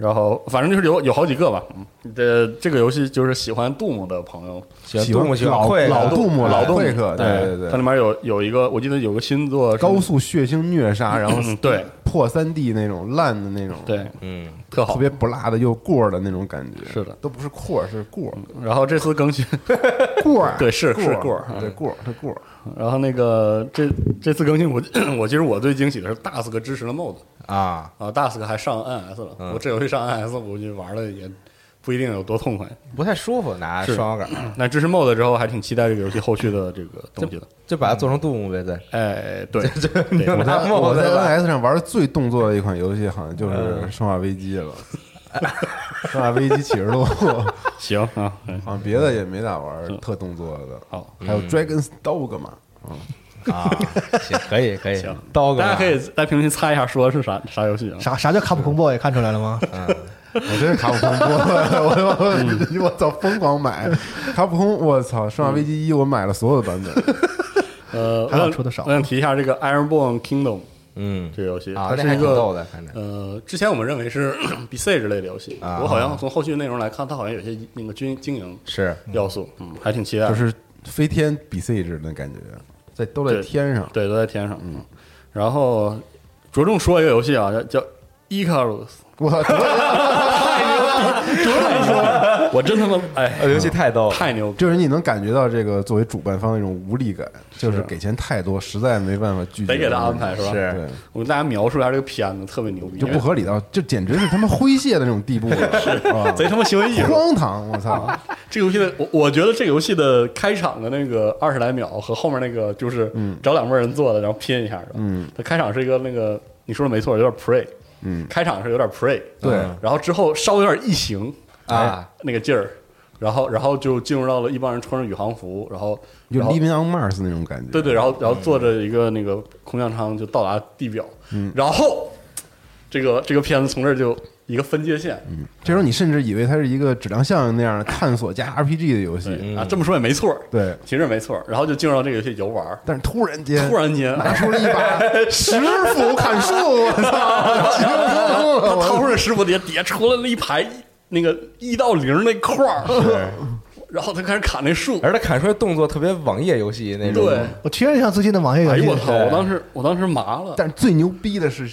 然后反正就是有有好几个吧，嗯，这这个游戏就是喜欢杜牧的朋友，喜喜欢杜牧，喜欢老会老杜牧老会客，对对对，它里面有有一个我记得有个新作高速血腥虐杀，然后嗯对破三 D 那种烂的那种，对嗯，特好特，别不辣的又过的那种感觉。是的都不是过是过然后这次更新 <laughs> 过儿对是过是过儿，对过它过。然后那个这这次更新我 <coughs> 我其实我最惊喜的是 Dusk 支持了 MOD 啊，啊，Dusk 还上 NS 了，嗯我这游戏上 NS 我估计玩了也不不一定有多痛快。不太舒服，拿是。双摇杆，<clears throat> 那支持 MOD 之后，还挺期待这个游戏后续的这个东西的。就把它做成动物呗，再。哎，对，<laughs> 你就我在 NS 上玩的最动作的一款游戏，好像就是《生化危机》了，<laughs>《生化危机启示录》，<laughs> 行啊，嗯好像别的也没咋玩，特动作的。好，还有 Dragon's Dog》嘛？嗯。啊，行，可以可以。行，刀哥，大家可以在评论区猜一下，说的是啥啥游戏啊？啥啥叫卡普空 boy 看出来了吗？我真是卡普空播，我我我操，疯狂买卡普空，我操，《生化危机一》我买了所有的版本，呃，还想出的少我想提一下这个 Ironborn Kingdom 嗯这个游戏，啊，它是一个呃，之前我们认为是 <clears throat> 比赛之类的游戏，啊我好像从后续内容来看，它好像有些那个军经营是要素，嗯，还挺期待。就是飞天比赛制的感觉，在都在天上。对，都在天上。嗯，然后着重说一个游戏啊，叫叫 Ecarus 我 <laughs> <laughs> 我真他妈哎，呃，游戏太逗了，太牛逼！就是你能感觉到这个作为主办方的一种无力感，就是给钱太多，实在没办法拒绝。得给他安排是吧？是对，我跟大家描述一下这个片子，特别牛逼，就不合理到，就简直是他妈诙谐的那种地步了，<laughs> 是啊，贼他妈行为艺术。荒唐！我操，这个游戏的，我我觉得这个游戏的开场的那个二十来秒和后面那个就是找两拨人做的，然后拼一下的。嗯，它开场是一个那个你说的没错，有点 pray，嗯，开场是有点 pray，对。嗯然后之后稍微有点异形啊。哎那个劲儿，然后然后就进入到了一帮人穿着宇航服，然后就 Living on Mars 那种感觉。对对，然后然后坐着一个那个空降舱就到达地表，嗯。然后这个这个片子从这儿就一个分界线，嗯。这时候你甚至以为它是一个质量效应那样的探索加 RPG 的游戏，对啊，这么说也没错，对。其实没错，然后就进入到这个游戏游玩，但是突然间，突然间。拿出了一把石斧砍树，我操！<laughs> 他掏出来石斧底下底下出来了一排那个一到零那块儿，然后他开始砍那树，<laughs> 而且砍出来动作特别网页游戏那种，对，我听着像最近的网页游戏。哎呦我操！我当时我当时麻了，但是最牛逼的是，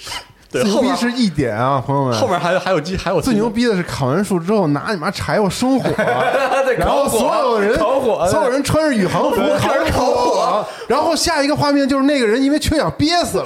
对后面逼是一点啊，朋友们，后面还有还有机还有最牛逼的是砍完树之后拿你妈柴火生火，<laughs> 然后所有人烤火所有人穿着宇航服烤烤火，然后下一个画面就是那个人因为缺氧憋死了，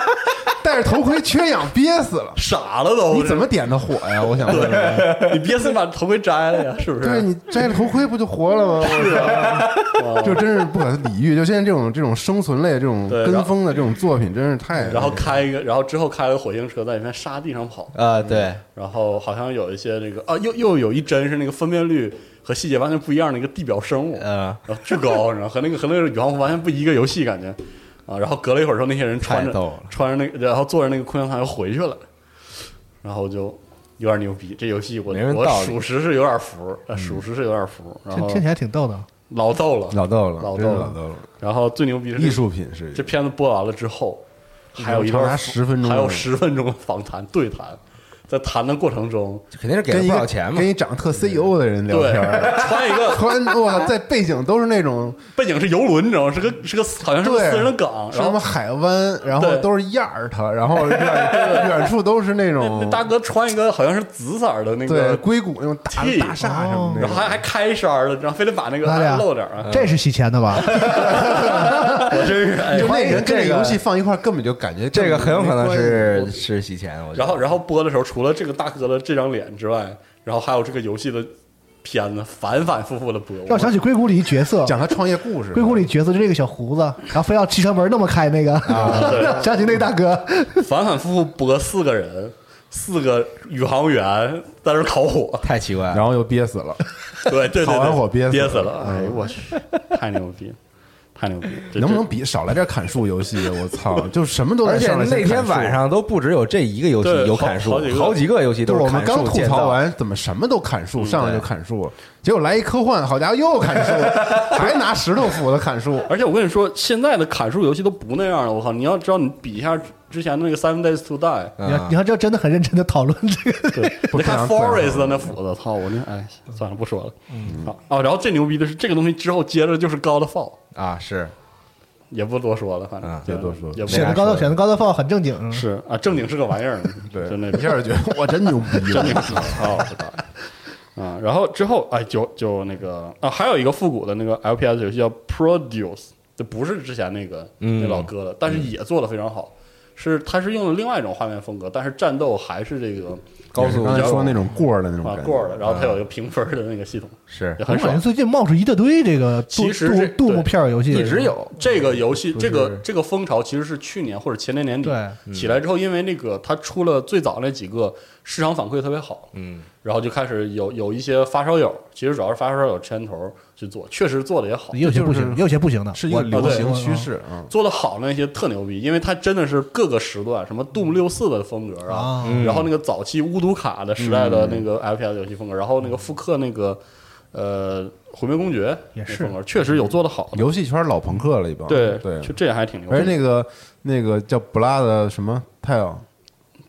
<laughs> 戴着头盔缺氧憋死了。傻了都，你怎么点的火呀？我想问问。你憋死把头盔摘了呀？是不是？对你摘了头盔不就活了吗？<laughs> 是啊，就真是不可理喻。就现在这种这种生存类、这种跟风的这种作品，真是太……然后开一个，然后之后开了个火星车在里面沙地上跑，啊，对，然后好像有一些那个啊，又又有一帧是那个分辨率和细节完全不一样的一个地表生物，嗯，然后巨高，你知道和那个和那个宇航服完全不一个游戏感觉啊。然后隔了一会儿之后，那些人穿着穿着那个，然后坐着那个空降舱又回去了，然后就有点牛逼。这游戏我我属实是有点服，呃属实是有点服，然后听听起来挺逗的。老逗了，老逗了，老逗了老逗了。然后最牛逼的是艺术品是这片子播完了之后，还有一段10分钟还有十分钟的访谈对谈，在谈的过程中，肯定是给不少钱嘛跟，一长特 CEO 的人聊天，，穿一个 <laughs> 穿哇，在背景都是那种背景是游轮，你知道吗？是个是个好像是个对私人的港，什么然后海湾，然后都是亚尔特，然后远 <laughs> 远处都是那种大哥穿一个好像是紫色的那个，硅谷那种大大厦什么的然后还还开衫儿的，然后非得把那个露点这是洗钱的吧？<laughs> 我真是哎就那人跟这游戏放一块，根本就感觉这个很有可能是是洗钱，我然后然后播的时候，除了这个大哥的这张脸之外，然后还有这个游戏的片子反反复复的播，让我想起硅谷里一角色，<laughs> 讲他创业故事。硅谷里角色就这个小胡子，然后非要汽车门那么开那个，<laughs> 想起那大哥，反反复复播四个人，四个宇航员在那烤火，太奇怪了，然后又憋死了，<laughs> 对对对，烤完火憋死了憋死了，哎呦我去，太牛逼，太牛逼，这能不能比少来点砍树游戏？我操，就什么都得而且上来那天晚上都不只有这一个游戏有砍树好好几，个好几个游戏都是我们刚吐。槽完，怎么什么都砍树，上来就砍树，结果来一科幻，好家伙又砍树，还拿石头斧子砍树。而且我跟你说，现在的砍树游戏都不那样了。我靠，你要知道，你比一下之前的那个 Seven Days to Die，嗯你看，你看，这真的很认真的讨论这个。对，<laughs> 你看 Forest 的那斧子，操，我那哎，算了，不说了。嗯，好哦，然后最牛逼的是这个东西之后接着就是 Godfall，啊，是。也不多说了，反正啊别多说也不选择高德，选择高德放很正经，是啊，正经是个玩意儿，对，就那一下就觉得 <laughs> 我真牛逼了。真的。是操我的啊！然后之后哎，就就那个啊，还有一个复古的那个 LPS 游戏叫 Produce，这不是之前那个嗯。那老哥了，但是也做的非常好。是它是用了另外一种画面风格，但是战斗还是这个高速刚才说那种过儿的那种啊，过儿的，然后它有一啊个评分的那个系统，是。也很爽。我感觉最近冒出一大堆这个其实这杜杜牧片儿游戏，一直有这个游戏，这个这个风潮其实是去年或者前年年底对。起来之后，因为那个它出了最早那几个市场反馈特别好，嗯，然后就开始有有一些发烧友，其实主要是发烧友牵头去做，确实做的也好也，有些不行，也有些不行的。是一个我流行我趋势啊。做的好的那些特牛逼，因为它真的是各个时段，什么 Doom 六四的风格啊，啊，然后那个早期巫毒卡的时代的那个 FPS 游戏风格，然后那个复刻那个呃毁灭公爵也是那风格，确实有做的好的，游戏圈老朋克了，一帮对对，就这还挺牛。而且那个那个叫布拉的什么泰尔，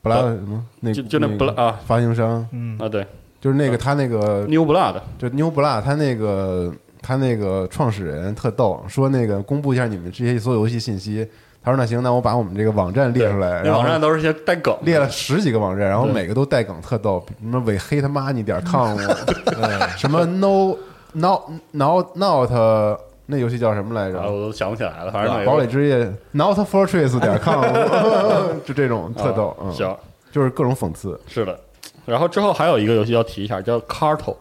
布拉的什么那就就那个 Bla- 啊。发行商，嗯，啊对。就是那个他那个，New Blood 就 New Blood，他那个他那个创始人特逗，说那个公布一下你们这些所有游戏信息。他说那行，那我把我们这个网站列出来，那然后网站都是些带梗，列了十几个网站，然后每个都带梗，特逗，什么伪黑他妈你点 com，<laughs> 什么 no not not not 那游戏叫什么来着？啊，我都想不起来了，反正那堡垒之夜 <laughs> not fortress 点 <laughs> com，就这种特逗，行，就是各种讽刺，是的。然后之后还有一个游戏要提一下，叫 Carto，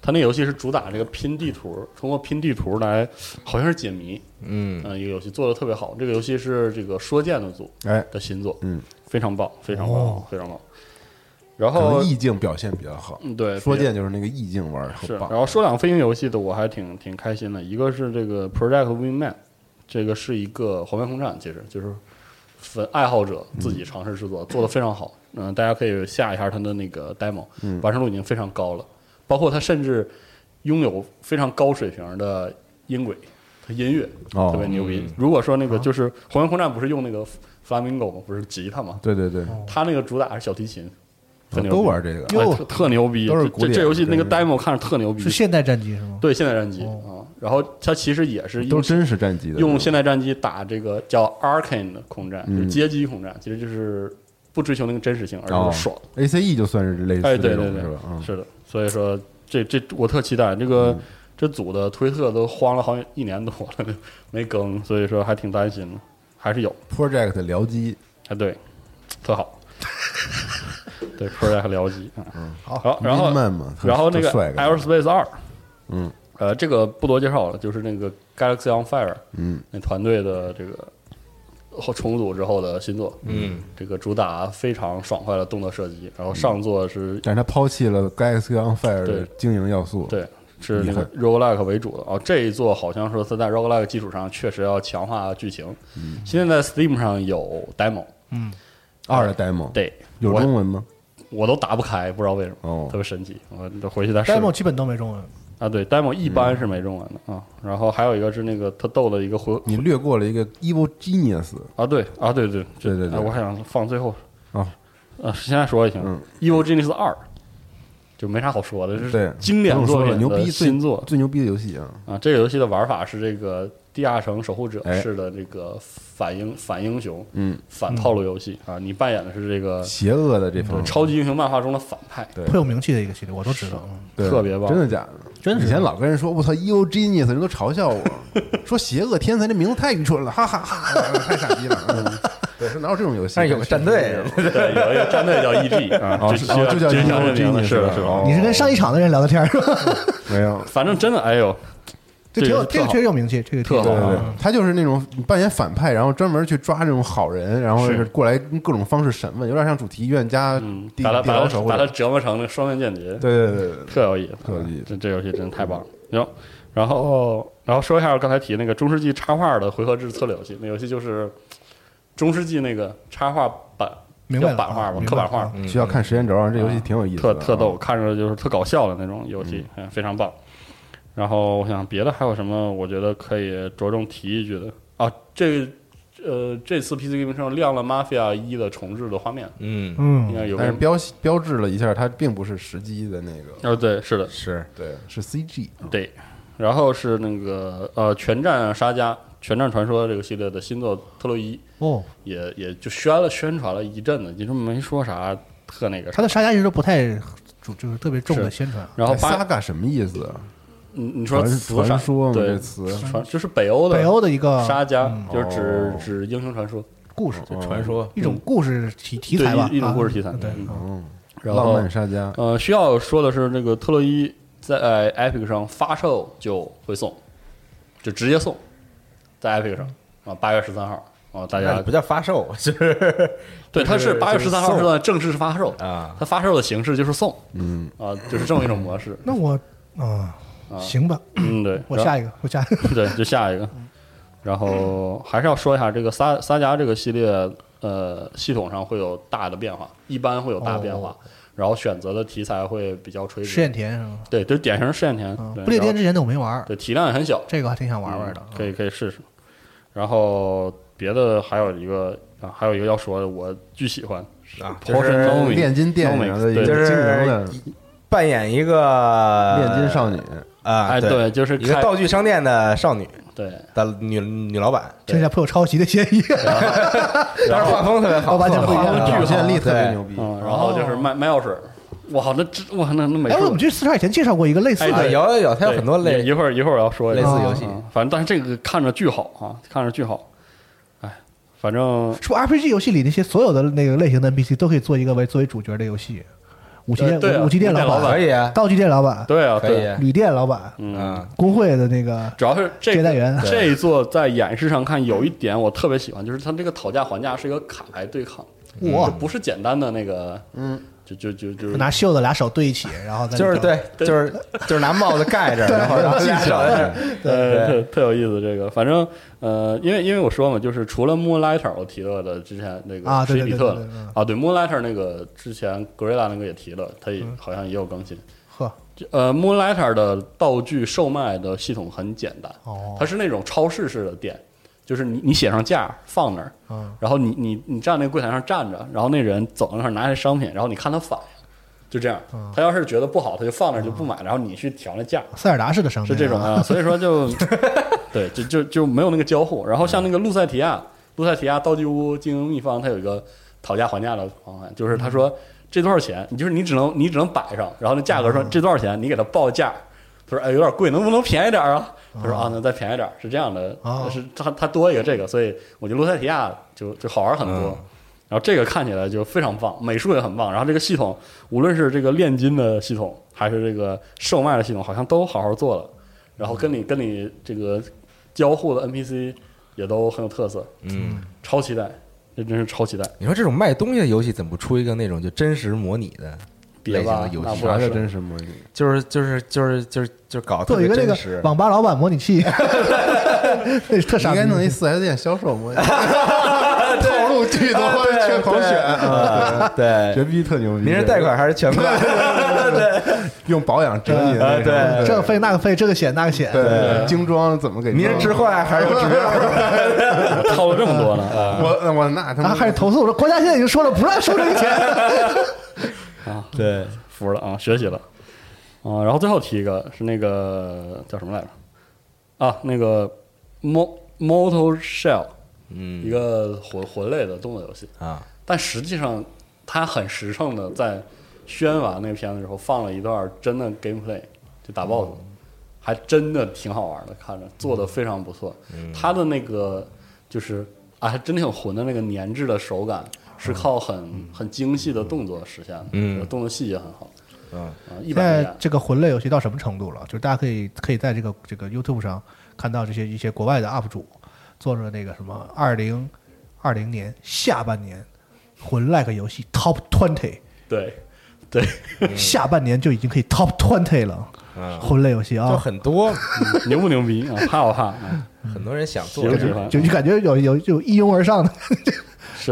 它那游戏是主打这个拼地图，通过拼地图来好像是解谜，嗯，嗯，一个游戏做的特别好。这个游戏是这个说剑的组哎，的新作，嗯，非常棒，非常棒，哦非常棒。然后意境表现比较好。嗯，对，说剑就是那个意境玩儿是，很棒然，后说两个飞行游戏的，我还挺挺开心的。一个是这个 Project Wingman，这个是一个黄面空战，其实就是粉爱好者自己尝试制作，做的非常好。嗯、大家可以下一下它的那个 demo，、嗯完成度已经非常高了。包括它甚至拥有非常高水平的音轨，它音乐哦特别牛逼。如果说那个就是黄面空战不是用那个 flamingo 吗？不是吉他吗？对对对，它那个主打是小提琴。特牛逼。都玩这个，哎特特牛逼，这这都是古典这游戏那个 demo 看着特牛逼，是现代战机是吗？对现代战机啊、哦然后它其实也是用都真实战机的，用现代战机打这个叫 Arcane 的空战，嗯。就是街机空战，其实就是不追求那个真实性，而哦。是爽。ACE E 就算是类哎，似这种对对对是吧？嗯，是的，所以说这这我特期待。这个、这组的推特都荒了好几一年多了没更，所以说还挺担心的，还是有。Project 僚机，哎对，特好。对，Project 僚机嗯，好好，然后然后那个特帅个 Aerospace 二，嗯。呃，这个不多介绍了，就是那个 Galaxy on Fire 嗯。那团队的这个后重组之后的新作，嗯，这个主打非常爽快的动作射击，然后上座是、但是他抛弃了 Galaxy on Fire 的经营要素，对是那个 roguelike 为主的哦。这一座好像说是在 roguelike 基础上确实要强化剧情，嗯。现在在 Steam 上有 demo，嗯，二的 demo 对。有中文吗？我都打不开，不知道为什么，哦特别神奇，我得回去再试。demo 基本都没中文。啊，对，demo 一般是没中文的啊。然后还有一个是那个特逗的一个回你略过了一个 Evil Genius，啊，对啊，对对对对我还想放最后啊，呃，现在说也行。嗯 Evil Genius 二就没啥好说的，这对是经典不用说了作品牛逼最新作最牛逼的游戏啊！啊。这个游戏的玩法是这个地下城守护者哎。式的这个反英反英雄嗯，反套路游戏啊，你扮演的是这个邪恶的这方面。超级英雄漫画中的反派，对。颇有名气的一个系列，我都知道。特别棒。真的假的？真的以前老跟人说，我操，Evil Genius，人都嘲笑我，说邪恶天才这名字太愚蠢了，哈哈哈，太傻逼了。<laughs> 嗯对，是哪有这种游戏？但有个战队，对，有一个战队叫 EG <laughs> 啊，哦就就叫 Genius 是的，是你是跟上一场的人聊的天是吧？没有。反正真的，哎呦，这挺有，这个这个确实有名气，这个特好对对对嗯，他就是那种扮演反派，然后专门去抓这种好人，然后过来用各种方式审问，有点像主题医院加把他把地牢守护者。他把他折磨成那双面间谍，对对对特有意思，特有意思这这游戏真的太棒了。行，然后然后说一下刚才提那个中世纪插画的回合制策略游戏，那游戏就是中世纪那个插画版，明白了叫版画吧，啊明白刻版画，需要看时间轴啊，这游戏挺有意思特特逗，看着就是特搞笑的那种游戏，嗯，非常棒。然后我想别的还有什么，我觉得可以着重提一句的？啊，这呃这次 PC Gaming 上亮了 Mafia 一的重置的画面，嗯。嗯，应嗯，该有但是标标志了一下，它并不是实机的那个，哦对是的，是对，是 CG 啊。对，然后是那个呃，《全战沙加》《全战传说》这个系列的新作特洛伊，哦，也也就宣了宣传了一阵子，其实没说啥特那个啥。他的沙加一直都不太主，就是特别重的宣传。然后八，Saga 什么意思啊？你你说传词啥传说吗？对这词。传就是北欧的北欧的一个沙家，嗯。就是指哦。指英雄传说。故事，传说。一种故事题题材吧，一一种啊。故事题材对，嗯。嗯，然后浪漫沙家，呃，需要说的是，那个特洛伊在、呃 Epic 上发售就会送，就直接送，在 Epic 上啊，八月十三号啊，大家不叫发售，<laughs> 就是对，它是八月十三号就是正式发售，啊，它发售的形式就是送嗯，啊，就是这么一种模式。那我啊，啊行吧，嗯，对，<laughs> 我下一个，我下一个，<laughs> 对，就下一个。然后还是要说一下这个撒撒加这个系列，呃，系统上会有大的变化，一般会有大变化，然后选择的题材会比较垂直。试验田是吗？对，就典型试验田。不列颠之前的我没玩，对，体量也很小，这个还挺想玩玩的。嗯可以可以试试。然后别的还有一个啊，还有一个要说的，我巨喜欢啊，就就是炼金店里面的一个对就是精灵的扮演一个炼金少女，啊，哎，对，就是一个道具商店的少女对，的女女老板，听起来颇有抄袭的嫌疑。<laughs> <laughs> 但是画风特别好，哦完全不一样画风表现力特别牛逼，嗯，然后就是卖卖药水儿，哇，那这哇那那美哎，我术们这四川以前介绍过一个类似的，有有有，它有很多类对一一会儿一会儿我要说一下类似游戏嗯反正但是这个看着巨好啊，看着巨好，哎，反正是不 RPG 游戏里那些所有的那个类型的 NPC 都可以做一个为作为主角的游戏？武器店对对啊武器店老板板可以啊，道具店老板、对啊，可以。对，旅店老板、嗯，嗯，工会的那个主要是这接待员，这一座在演示上看有一点我特别喜欢，就是它这个讨价还价是一个卡牌对抗，哇。不是简单的那个，嗯，就就就就拿袖子俩手对一起，然后再就是对，就是就是拿帽子盖着，<laughs> 然后然后俩手在这儿呃，特特有意思。这个反正呃，因为因为我说嘛，就是除了 Moonlighter 我提到的之前那个啊，对对史比特啊，对 Moonlighter 那个之前 Gorilla 那个也提了，它也好像也有更新。呵，呃，Moonlighter 的道具售卖的系统很简单，哦它是那种超市式的店，就是你你写上价放那儿，嗯然后你你你站那个柜台上站着，然后那人走到那儿拿下商品，然后你看他反应，就这样。嗯他要是觉得不好，他就放那儿就不买，然后你去调那价，塞尔达式的商店是这种啊，所以说就 <laughs> 对，就就就没有那个交互。然后像那个路塞提亚，路塞提亚道具屋经营秘方，它有一个讨价还价的方案，就是他说这多少钱，你就是你只能你只能摆上，然后那价格说这多少钱，你给他报价，他说哎有点贵，能不能便宜点啊？他说啊那再便宜点，是这样的哦，是他他多一个这个，所以我觉得洛塞提亚就就好玩很多。然后这个看起来就非常棒，美术也很棒。然后这个系统，无论是这个炼金的系统，还是这个售卖的系统，好像都好好做了。然后跟你跟你这个交互的 NPC 也都很有特色，嗯，超期待，这真是超期待。你说这种卖东西的游戏怎么不出一个那种就真实模拟的别吧类型的，游戏？那不是啥叫真实模拟？就是就是就是就是就是搞特做一个那个别真实，网吧老板模拟器，<laughs> 那特傻逼应该。弄一四 S 店销售模拟，<laughs> 套路巨多，全狂选，啊对，<laughs> 绝逼特牛逼！您是贷款还是全款？用保养折你的，对这个费那个费，这个险那个险，对，精装怎么给？您是置换还是有指标？套路这么多呢？我我那他妈还是投诉，我说国家现在已经说了不让收这个钱。啊，对，服了啊，学习了啊。然后最后提一个是那个叫什么来着？啊，那个 Mo Moto Shell，嗯一个魂魂类的动作游戏。啊，但实际上他很实诚的在宣完那个片子之后放了一段真的 gameplay，就打 BOSS，、还真的挺好玩的，看着做的非常不错。他的那个就是啊，还真挺魂的那个粘质的手感，是靠很、很精细的动作实现的，嗯动作细节很好。嗯啊，一现在这个魂类游戏到什么程度了？就是大家可以可以在这个这个 YouTube 上看到这些一些国外的 UP 主做着那个什么二零二零年下半年魂 like 游戏 Top Twenty，对对，下半年就已经可以 Top Twenty 了。嗯魂类游戏啊就啊，很多牛不牛逼啊？怕不怕？啊很多人想做？就就感觉有有就一拥而上的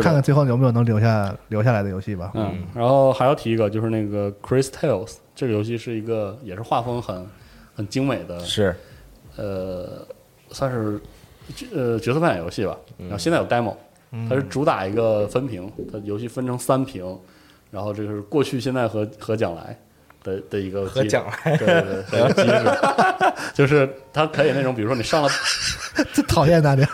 看看最后有没有能留下留下来的游戏吧。嗯，然后还要提一个，就是那个 Chris Tales 这个游戏是一个也是画风很很精美的，是。呃，算是呃角色扮演游戏吧。然后现在有 demo，它是主打一个分屏，它游戏分成三屏，然后这个是过去、现在和和将来的的一个和机将来。对对对，的一个机制，<laughs> 就是它可以那种，比如说你上了 <laughs> 最讨厌大家，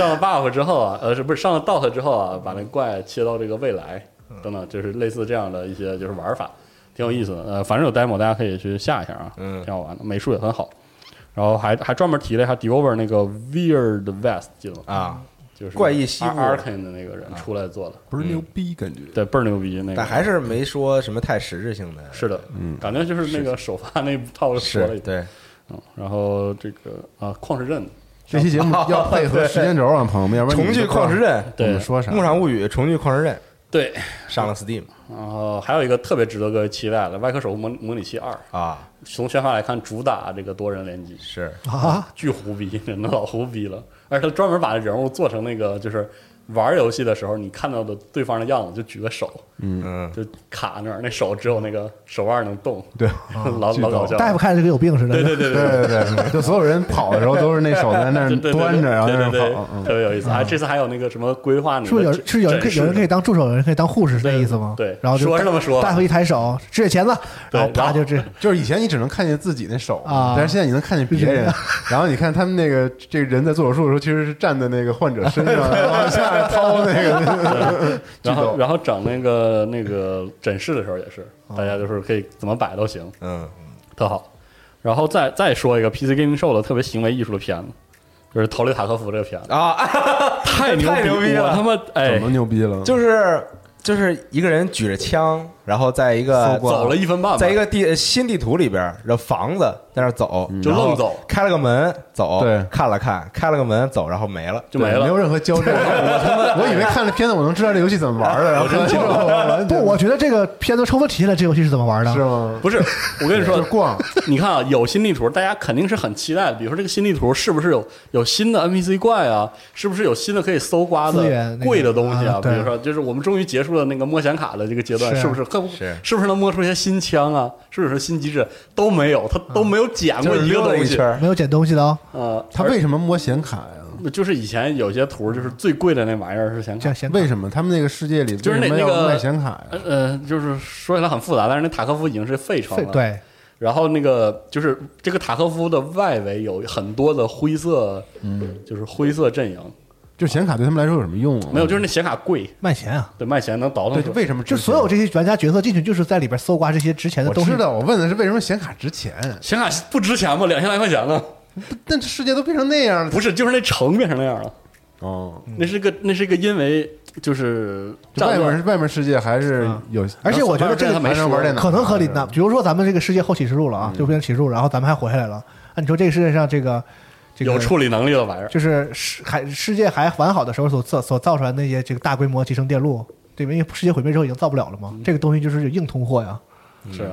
上了 buff 之后啊，呃，是不是上了 dot 之后啊，把那怪切到这个未来等等，就是类似这样的一些就是玩法，挺有意思的。呃，反正有 demo，大家可以去下一下啊，嗯挺好玩的，美术也很好。然后还还专门提了一下 Devolver 那个 Weird West，记得吗？啊，就是怪异西部 Arkane 的那个人出来做的，不是牛逼感觉。对，倍儿牛逼那个。但还是没说什么太实质性的。是的，嗯感觉就是那个首发那套说了一是对，嗯，然后这个啊，旷世镇，这期节目要配合时间轴啊，朋友们，要不然重聚们都不知道旷世镇，我对。们说啥？牧场物语重聚旷世镇对，上了 Steam 然后还有一个特别值得各位期待的《外科手术模模拟器二》，啊，从宣发来看，主打这个多人联机，是。啊，巨胡逼，真的老胡逼了。而且他专门把人物做成那个，就是玩游戏的时候你看到的对方的样子，就举个手，嗯，就卡那儿，那手只有那个手腕能动，对老 <laughs> 老搞笑。大夫看着就跟有病似的。对对对对对对对，就所有人跑的时候都是那手在那端着，然后在那跑。嗯特别有意思。还这次还有那个什么规划，是不是有是有人可以有人可以当助手，有人可以当护士，是这意思吗？对对然后就说是那么说大夫一抬手，指点钳子，然后对然后啪就这就是以前你只能看见自己那手啊但是现在你能看见别人。然后你看他们那个这个人在做手术的时候，其实是站在那个患者身上，然后往下掏那个。<laughs> 然后 <laughs> 然后整那个那个诊室的时候也是，大家就是可以怎么摆都行，嗯，特好。然后再再说一个 PC Gaming Show 的特别行为艺术的片子，就是《逃离塔科夫》这个片子，啊，<laughs> 太牛太牛逼了我他妈哎怎么，牛逼了？就是就是一个人举着枪，然后在一个走了一分半，在一个地新地图里边的房子在那走，就愣走开了个门走，对看了看，开了个门走，然后没了。就没了没有。任何交战。我他妈，我以为看了片子我能知道这游戏怎么玩的，然后看完之后完不，我觉得这个片子充分体现了这游戏是怎么玩的。是吗？不是，我跟你说，<laughs> 逛，你看啊，有新地图，大家肯定是很期待的。比如说这个新地图是不是有有新的 NPC 怪啊？是不是有新的可以搜刮的贵的东西啊？比如说，就是我们终于结束了那个摸显卡的这个阶段，是是不是？更是是不是能摸出一些新枪啊？是不是有新机制都没有？他都没有捡过一个东西。没有捡东西的哦，呃，他为什么摸显卡呀？而就是以前有些图就是最贵的那玩意儿是显卡为什么他们那个世界里就是那个卖显卡呀？呃呃，就是说起来很复杂，但是那塔科夫已经是废城了。。对，然后那个就是这个塔科夫的外围有很多的灰色，嗯，就是灰色阵营。就显卡对他们来说有什么用啊？没有，就是那显卡贵，卖钱啊！对，卖钱能倒腾为什么就所有这些玩家角色进去，就是在里边搜刮这些值钱的东西。我知道，我问的是为什么显卡值钱？显卡不值钱吗？两千来块钱呢？但这世界都变成那样了，不是，就是那城变成那样了。哦，那是个，那是一个因为就是就外面外面世界还是嗯有，而且我觉得这个他没说还能玩电脑，可能合理的的。。比如说咱们这个世界后启示录了啊，就变成启示录，然后咱们还活下来了。那你说这个世界上这个这个有处理能力的玩意儿，就是世还世界还完好的时候所造所造出来那些这个大规模集成电路，对吧？因为世界毁灭之后已经造不了了嘛，这个东西就是硬通货呀，是啊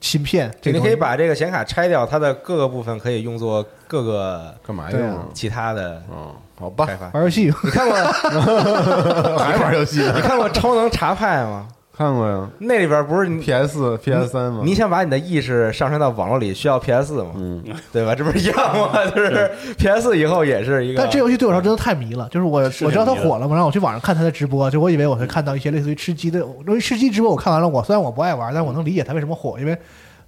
芯片。这你可以把这个显卡拆掉，它的各个部分可以用作各个干嘛用啊？其他的嗯，好吧开，发。玩游戏，你看过 <laughs> 还玩游戏呢？你看过超能查派吗？看过呀那里边不是你，PS 四、PS 三吗？你想把你的意识上升到网络里，需要 PS 四吗？嗯，对吧？这不是一样吗？<laughs> 就是 PS 以后也是一个。但这游戏对我来说真的太迷了，就是我是我知道它火了嘛，然后我去网上看它的直播，就我以为我会看到一些类似于吃鸡的，因为吃鸡直播我看完了，我虽然我不爱玩，但我能理解它为什么火，因为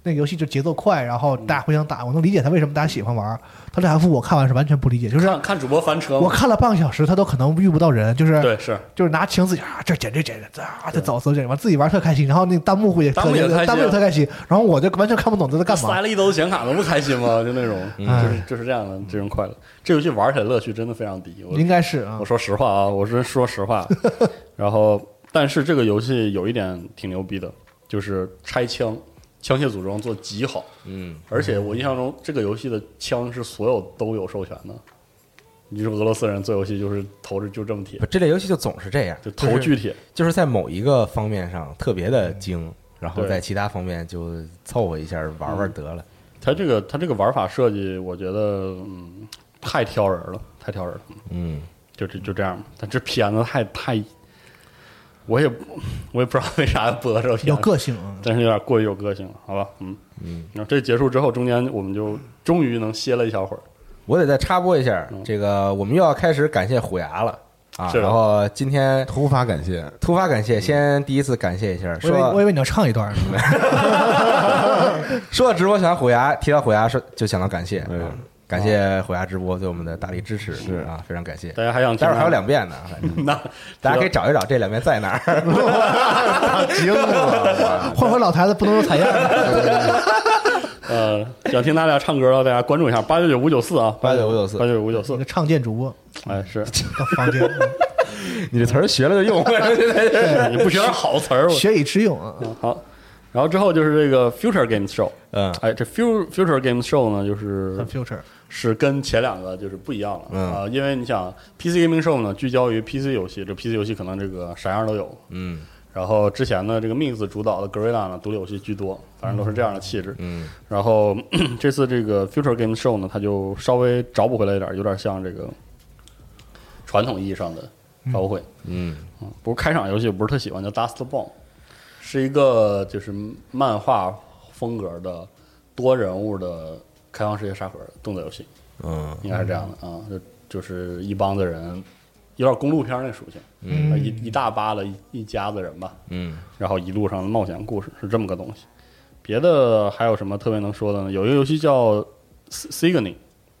那个游戏就节奏快，然后大家互相打，我能理解他为什么大家喜欢玩。他这 F 我看完是完全不理解，就是看看主播翻车。我看了半个小时，他都可能遇不到人，就是对，是就是拿枪自己啊，这捡这捡这啊，这走走捡，完自己玩特开心，然后那弹幕也特弹幕也开心啊弹幕也特开心，然后我就完全看不懂他在干嘛。塞了一兜子显卡，能不开心吗？就那种，嗯就是就是这样的这种快乐。这游戏玩起来乐趣真的非常低。我应该是啊我，说实话啊，我是说实话。<laughs> 然后，但是这个游戏有一点挺牛逼的，就是拆枪，枪械组装做极好。嗯，而且我印象中，这个游戏的枪是所有都有授权的。你就是俄罗斯人做游戏，就是头是就这么铁，这类游戏就总是这样，就头巨铁。就是在某一个方面上特别的精，然后在其他方面就凑合一下玩玩得了。它这个他这个玩法设计，我觉得嗯太挑人了，太挑人了。嗯，就这就这样吧。但这片子太太，我也 <laughs> 我也不知道为啥要播这个片，有个性啊。但是有点过于有个性了，好吧？嗯嗯。那这结束之后，中间我们就终于能歇了一小会儿。我得再插播一下嗯，这个我们又要开始感谢虎牙了啊！是然后今天突发感谢，突发感谢，先第一次感谢一下，我以为我以为你要唱一段呢，<laughs> 说到直播想到虎牙，提到虎牙说就想到感谢，对啊感谢虎牙直播对我们的大力支持，是啊，非常感谢。大家还想听待会儿还有两遍呢，反正 <laughs> 那大家可以找一找这两遍在哪儿。<laughs> 惊了，<laughs> 换回老台子不能有采样的。呃，想听他俩唱歌的，大家关注一下八九九五九四啊，89594八九九五九四一个，唱见主播哎，是到房间，你这词儿学了就用，你不学点好词儿，我学以致用啊。好。然后之后就是这个 Future Games Show，嗯。哎，这 Future Future Games Show 呢，就是很 future，是跟前两个就是不一样了。嗯。啊，因为你想 PC Gaming Show 呢，聚焦于 PC 游戏，这 PC 游戏可能这个啥样都有。嗯。然后之前呢，这个 Mix 主导的 Gorilla 呢，独立游戏居多，反正都是这样的气质。嗯。然后 <clears throat> 这次这个 Future Game Show 呢，它就稍微找补回来一点儿，有点像这个传统意义上的发布会。嗯。嗯，不过开场游戏我不是特喜欢，叫 Dust Bomb，是一个就是漫画风格的多人物的开放世界沙盒动作游戏，嗯。应该是这样的啊，就就是一帮子人，有点公路片那属性，嗯。一一大巴的一一家子人吧，嗯。然后一路上的冒险故事是这么个东西。别的还有什么特别能说的呢？有一个游戏叫 Signy，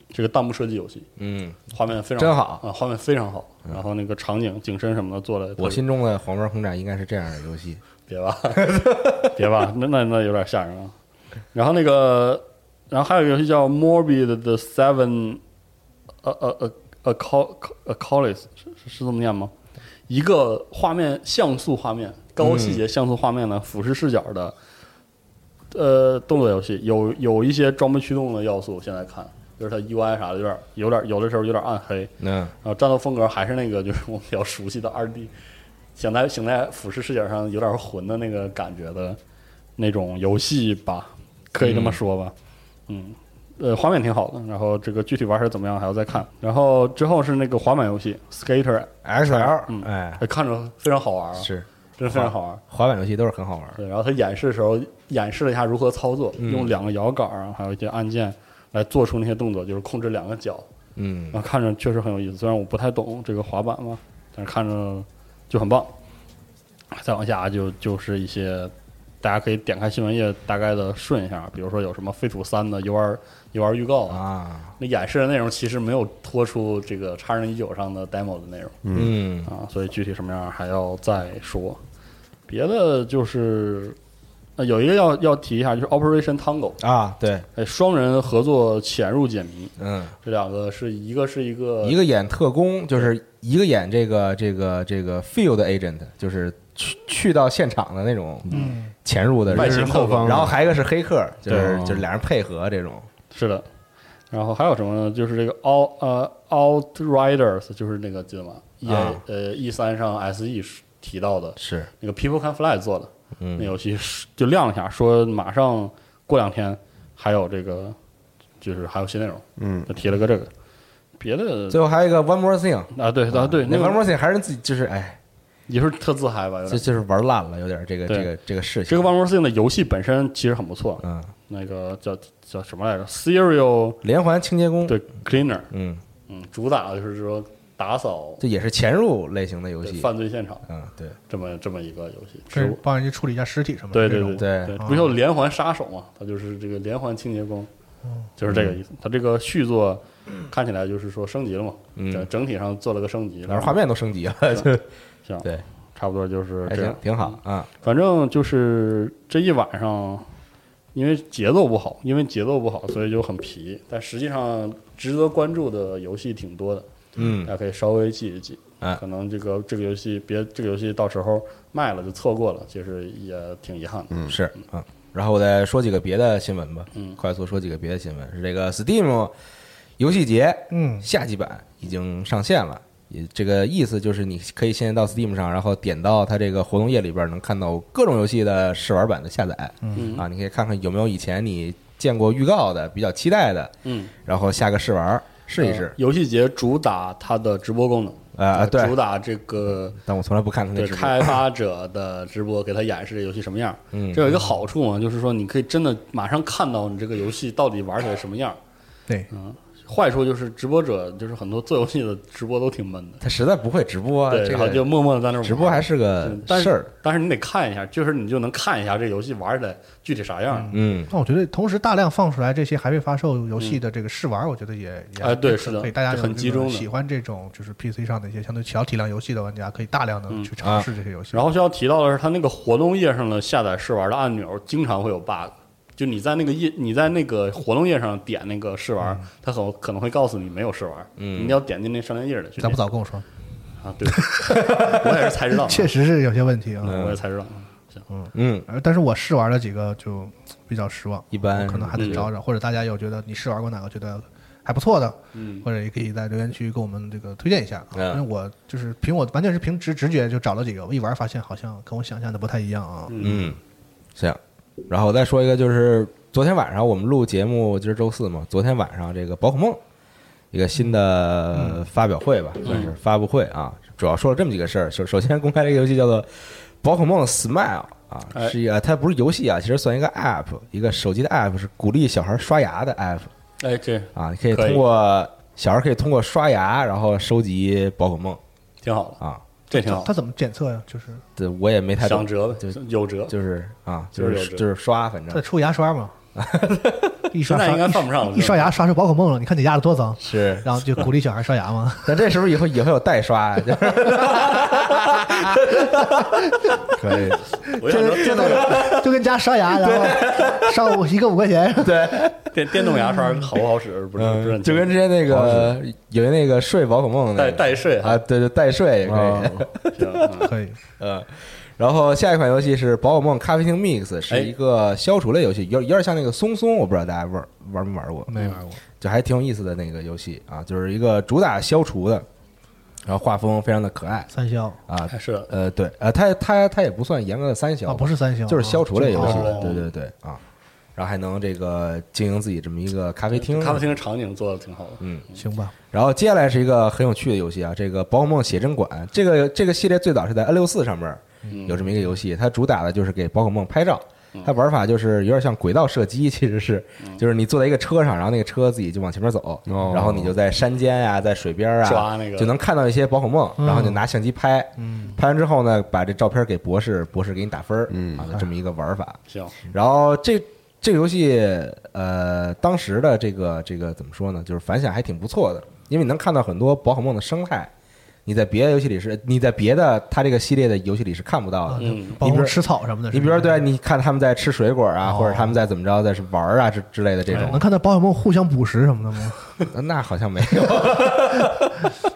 这个弹幕设计游戏，嗯，画面非常真好。啊，画面非常好，然后那个场景、景深什么的做的，我心中的黄门轰炸应该是这样的游戏。别吧，<laughs> 别吧，那那那有点吓人啊。然后那个，然后还有一个游戏叫 Morbid the Seven，呃呃呃呃 Col Acolytes 是是是这么念吗？一个画面像素画面，高细节像素画面的俯视视角的，呃，动作游戏，有有一些装备驱动的要素。现在看，就是它 UI 啥的有点有点有的时候有点暗黑，嗯然后战斗风格还是那个，就是我们比较熟悉的二 D，想在想在俯视视角上有点混的那个感觉的那种游戏吧，可以这么说吧。嗯，呃，画面挺好的，然后这个具体玩起来怎么样还要再看。然后之后是那个滑板游戏 Skater，，XL，嗯哎，呃看着非常好玩啊，是真非常好玩。滑板游戏都是很好玩。对，然后他演示的时候演示了一下如何操作，嗯用两个摇杆啊，还有一些按键来做出那些动作，就是控制两个脚。嗯然后看着确实很有意思，虽然我不太懂这个滑板嘛，但是看着就很棒。再往下就就是一些大家可以点开新闻页，大概的顺一下，比如说有什么《废土三》的 U R U R 预告啊，啊，那演示的内容其实没有拖出这个叉人一九上的 demo 的内容嗯啊，所以具体什么样还要再说。别的就是。呃，有一个要要提一下，就是 Operation Tango，啊，对，哎，双人合作潜入解谜，嗯，这两个是一个是一个一个演特工，就是一个演这个这个这个 field agent，就是去去到现场的那种嗯，潜入的外人，勤后方然后还有一个是黑客，就是就是俩人配合这种，是的，然后还有什么呢？就是这个 Out 呃 Outriders，就是那个记得吗？E 啊呃 E 三上 SE 是提到的是，那个 People Can Fly 做的那嗯游戏是就亮了一下，说马上过两天还有这个就是还有新内容，嗯，就提了个这个。别的最后还有一个 one more thing，啊，对啊对，那那 one more thing 还是自己就是哎，也是特自嗨吧，有点。就就是玩烂了，有点这个对这个这个事情，这个 One More Thing 的游戏本身其实很不错，嗯，那个叫叫什么来着？Serial 连环清洁工，对 Cleaner，嗯，嗯，主打的就是说打扫这也是潜入类型的游戏，犯罪现场嗯，对，这么这么一个游戏。是是帮人家处理一下尸体什么的对对。对不就连环杀手嘛？他就是这个连环清洁工，就是这个意思。他这个续作看起来就是说升级了嘛，嗯整整体上做了个升级，但是画面都升级了，就行，对，差不多就是还行这样，，挺好啊，反正就是这一晚上，因为节奏不好，因为节奏不好，所以就很皮。但实际上值得关注的游戏挺多的，嗯大家可以稍微记一记。哎可能这个这个游戏别这个游戏到时候卖了就错过了，其实也挺遗憾的。嗯是嗯。然后我再说几个别的新闻吧，嗯快速说几个别的新闻，是这个 Steam 游戏节嗯，夏季版已经上线了。也这个意思就是，你可以现在到 Steam 上，然后点到它这个活动页里边，能看到各种游戏的试玩版的下载。嗯啊，你可以看看有没有以前你见过预告的、比较期待的，嗯，然后下个试玩试一呃试。游戏节主打它的直播功能啊，对主，打这个但我从来不看它那对。开发者的直播，给他演示这游戏什么样。嗯这有一个好处嘛，就是说你可以真的马上看到你这个游戏到底玩起来什么样。对，坏处就是直播者就是很多做游戏的直播都挺闷的，他实在不会直播，对，这然后就默默的在那儿玩。直播还是个嗯但是事儿。但是你得看一下，就是你就能看一下这游戏玩起来具体啥样。嗯，那我觉得同时大量放出来这些还未发售游戏的这个试玩，我觉得也也哎对是的可以大家很集中。喜欢这种就是 PC 上的一些相对小体量游戏的玩家，可以大量的嗯去尝试这些游戏。然后需要提到的是，它那个活动页上的下载试玩的按钮经常会有 bug，就你在那个页，你在那个活动页上点那个试玩，它很可能会告诉你没有试玩，嗯你要点进那商店页的去点。咋不早跟我说？啊？对，<laughs> 我也是才知道，确实是有些问题啊。我也才知道。嗯，嗯但是我试玩了几个就比较失望，一般可能还得找找，或者大家有觉得你试玩过哪个觉得还不错的，嗯或者也可以在留言区给我们这个推荐一下因为我就是凭我完全是凭直直觉就找了几个，我一玩发现好像跟我想象的不太一样啊。嗯，行。然后我再说一个，就是昨天晚上我们录节目，今儿周四嘛，昨天晚上这个宝可梦一个新的发表会吧，算是发布会啊，主要说了这么几个事儿。首首先公开了一个游戏叫做《宝可梦 Smile》啊，哎。是一个它不是游戏啊，其实算一个 App，一个手机的 App，是鼓励小孩刷牙的 App 哎，这啊，你可以可以。通过小孩可以通过刷牙，然后收集宝可梦。挺好的，啊。这挺好它。怎么检测呀？就是对我也没太懂想，折呗，就有折。就是啊，就就是就是刷，反正它出牙刷嘛。一刷现在应该不上了一刷牙刷出宝可梦了，你看你压的多脏，是然后就鼓励小孩刷牙嘛。<laughs> 但这是不是以后以后有代刷呀？就 <laughs> 是可以，我想说电动就跟家刷牙，然后上五一个五块钱，对，电电动牙刷好不好使？不是就跟之前那个有一那个睡宝可梦那代个代睡啊，对对，代睡也可啊以，<laughs> 行嗯可以。嗯。然后下一款游戏是《宝可梦咖啡厅 Mix》，是哎一个消除类游戏，有有点像那个松松，我不知道大家玩玩没玩过，没玩过，就还挺有意思的那个游戏啊，就是一个主打消除的，然后画风非常的可爱。三消。啊，还是呃，对，呃，它它它也不算严格的三消啊，不是三消，就是消除类游戏。哦，对对对啊，然后还能这个经营自己这么一个咖啡厅，咖啡厅的场景做的挺好的。嗯，行吧？然后接下来是一个很有趣的游戏啊，这个宝可梦写真馆，这个这个系列最早是在 N 六四上面嗯有这么一个游戏，它主打的就是给宝可梦拍照。它玩法就是有点像轨道射击，<laughs> 其实是，嗯。就是你坐在一个车上，然后那个车自己就往前面走，哦。然后你就在山间啊、在水边啊，抓那个。就能看到一些宝可梦，然后就拿相机拍，嗯，拍完之后呢，把这照片给博士，博士给你打分儿，嗯。啊，这么一个玩法。行，然后这这个游戏，呃，当时的这个这个怎么说呢？就是反响还挺不错的，因为你能看到很多宝可梦的生态，你在别的游戏里是，你在别的它这个系列的游戏里是看不到的。嗯包括吃草什么的。你比如说，对，你看他们在吃水果啊，哦或者他们在怎么着，在是玩儿啊之之类的这种能，看到宝可梦互相捕食什么的吗？<laughs> 那好像没有。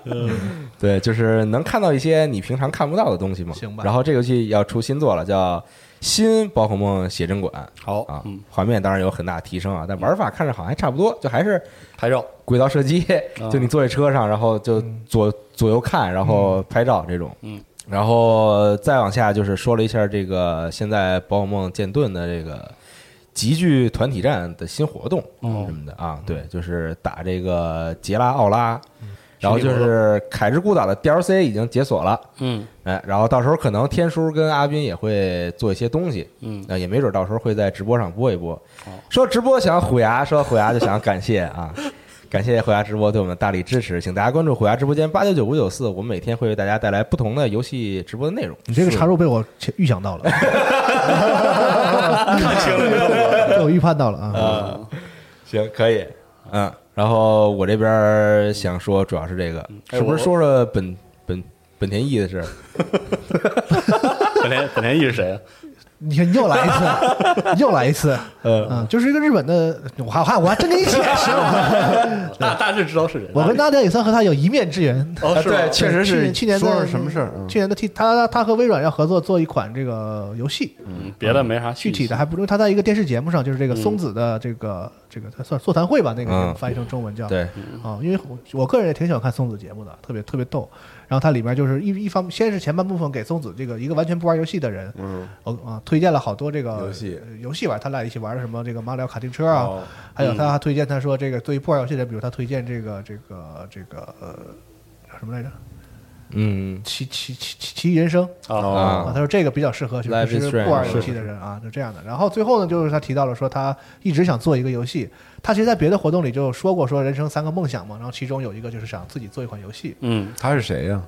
<laughs> 对，就是能看到一些你平常看不到的东西嘛。行吧然后这个游戏要出新作了，叫《新宝可梦写真馆》。好啊嗯，画面当然有很大提升啊，但玩法看着好像还差不多，就还是拍照，轨道射击，啊。就你坐在车上，然后就左左右看，然后拍照这种。嗯，然后再往下就是说了一下这个现在宝可梦剑盾的这个集聚团体战的新活动哦。什么的啊，对，就是打这个杰拉奥拉。然后就是凯之孤岛的 DLC 已经解锁了，嗯。哎，然后到时候可能天叔跟阿斌也会做一些东西，嗯，那也没准到时候会在直播上播一播。说直播想虎牙，说虎牙就想感谢啊，<laughs> 感谢虎牙直播对我们的大力支持，请大家关注虎牙直播间八九九五九四，我们每天会为大家带来不同的游戏直播的内容。你这个插入被我预想到了，<laughs> 看清了，被我预判到了啊。啊，行，可以，嗯，然后我这边想说，主要是这个，是不是说说本本本田翼的事？<laughs> 本田本田翼是谁啊？你看又来一次，又来一次，嗯，就是一个日本的，我还我还我还真给你解释了。<laughs> 大大致知道是谁。我跟大家也算和他有一面之缘。哦是对，确实是去年的说是什么事儿嗯。去年的 T 他他和微软要合作做一款这个游戏，嗯，别的没啥具体的还不因为他在一个电视节目上，就是这个松子的这个这个他算座谈会吧，那个翻译成中文叫。对，啊，因为我我个人也挺喜欢看松子节目的，特别特别逗。然后它里面就是一一方，先是前半部分给松子这个一个完全不玩游戏的人，嗯，哦啊，推荐了好多这个游戏呃游戏玩，他俩一起玩的什么这个马里奥卡丁车啊，哦还有他还推荐他说这个对于不玩游戏的人，比如他推荐这个这个这个呃叫什么来着，嗯奇奇奇奇奇异人生啊他说这个比较适合就时不玩游戏的人啊，就这样的。然后最后呢，就是他提到了说他一直想做一个游戏，他其实在别的活动里就说过说人生三个梦想嘛，然后其中有一个就是想自己做一款游戏。嗯，他是谁呀？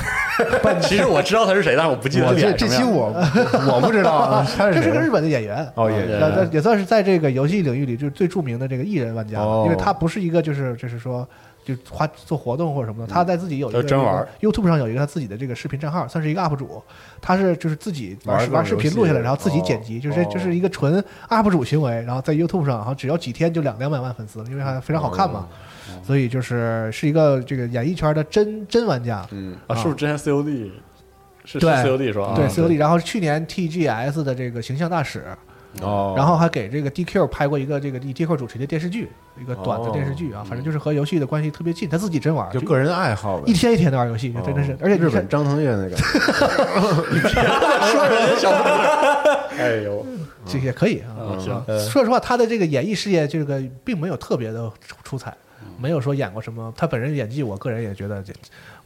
<laughs> 其实我知道他是谁，但是我不记得我这这期我 <laughs> 我不知道啊，<laughs> 他是这是个日本的演员，哦，也对。那那也算是在这个游戏领域里就是最著名的这个艺人玩家因为他不是一个就是就是说就花做活动或者什么的，他在自己有一个真玩 YouTube 上有一个他自己的这个视频账号，算是一个 UP 主，他是就是自己玩玩玩视频录下来，然后自己剪辑，就是哦就是一个纯 UP 主行为，然后在 YouTube 上，然后只要几天就两两百万粉丝了，因为它非常好看嘛，所以就是是一个这个演艺圈的真真玩家，嗯，啊，是不是之前 COD 是 COD 是吧？对啊。COD，然后去年 TGS 的这个形象大使，哦，然后还给这个 DQ 拍过一个这个 DQ 主持的电视剧，一个短的电视剧啊，反正就是和游戏的关系特别近，他自己真玩，就个人爱好呗。一。天一天的玩游戏，真的是，而且日本张腾岳那个，<laughs> 说人家小 <laughs> 哎呦，这也可以啊。嗯。行，说实话，他的这个演艺事业这个并没有特别的出出彩，没有说演过什么。他本人演技，我个人也觉得，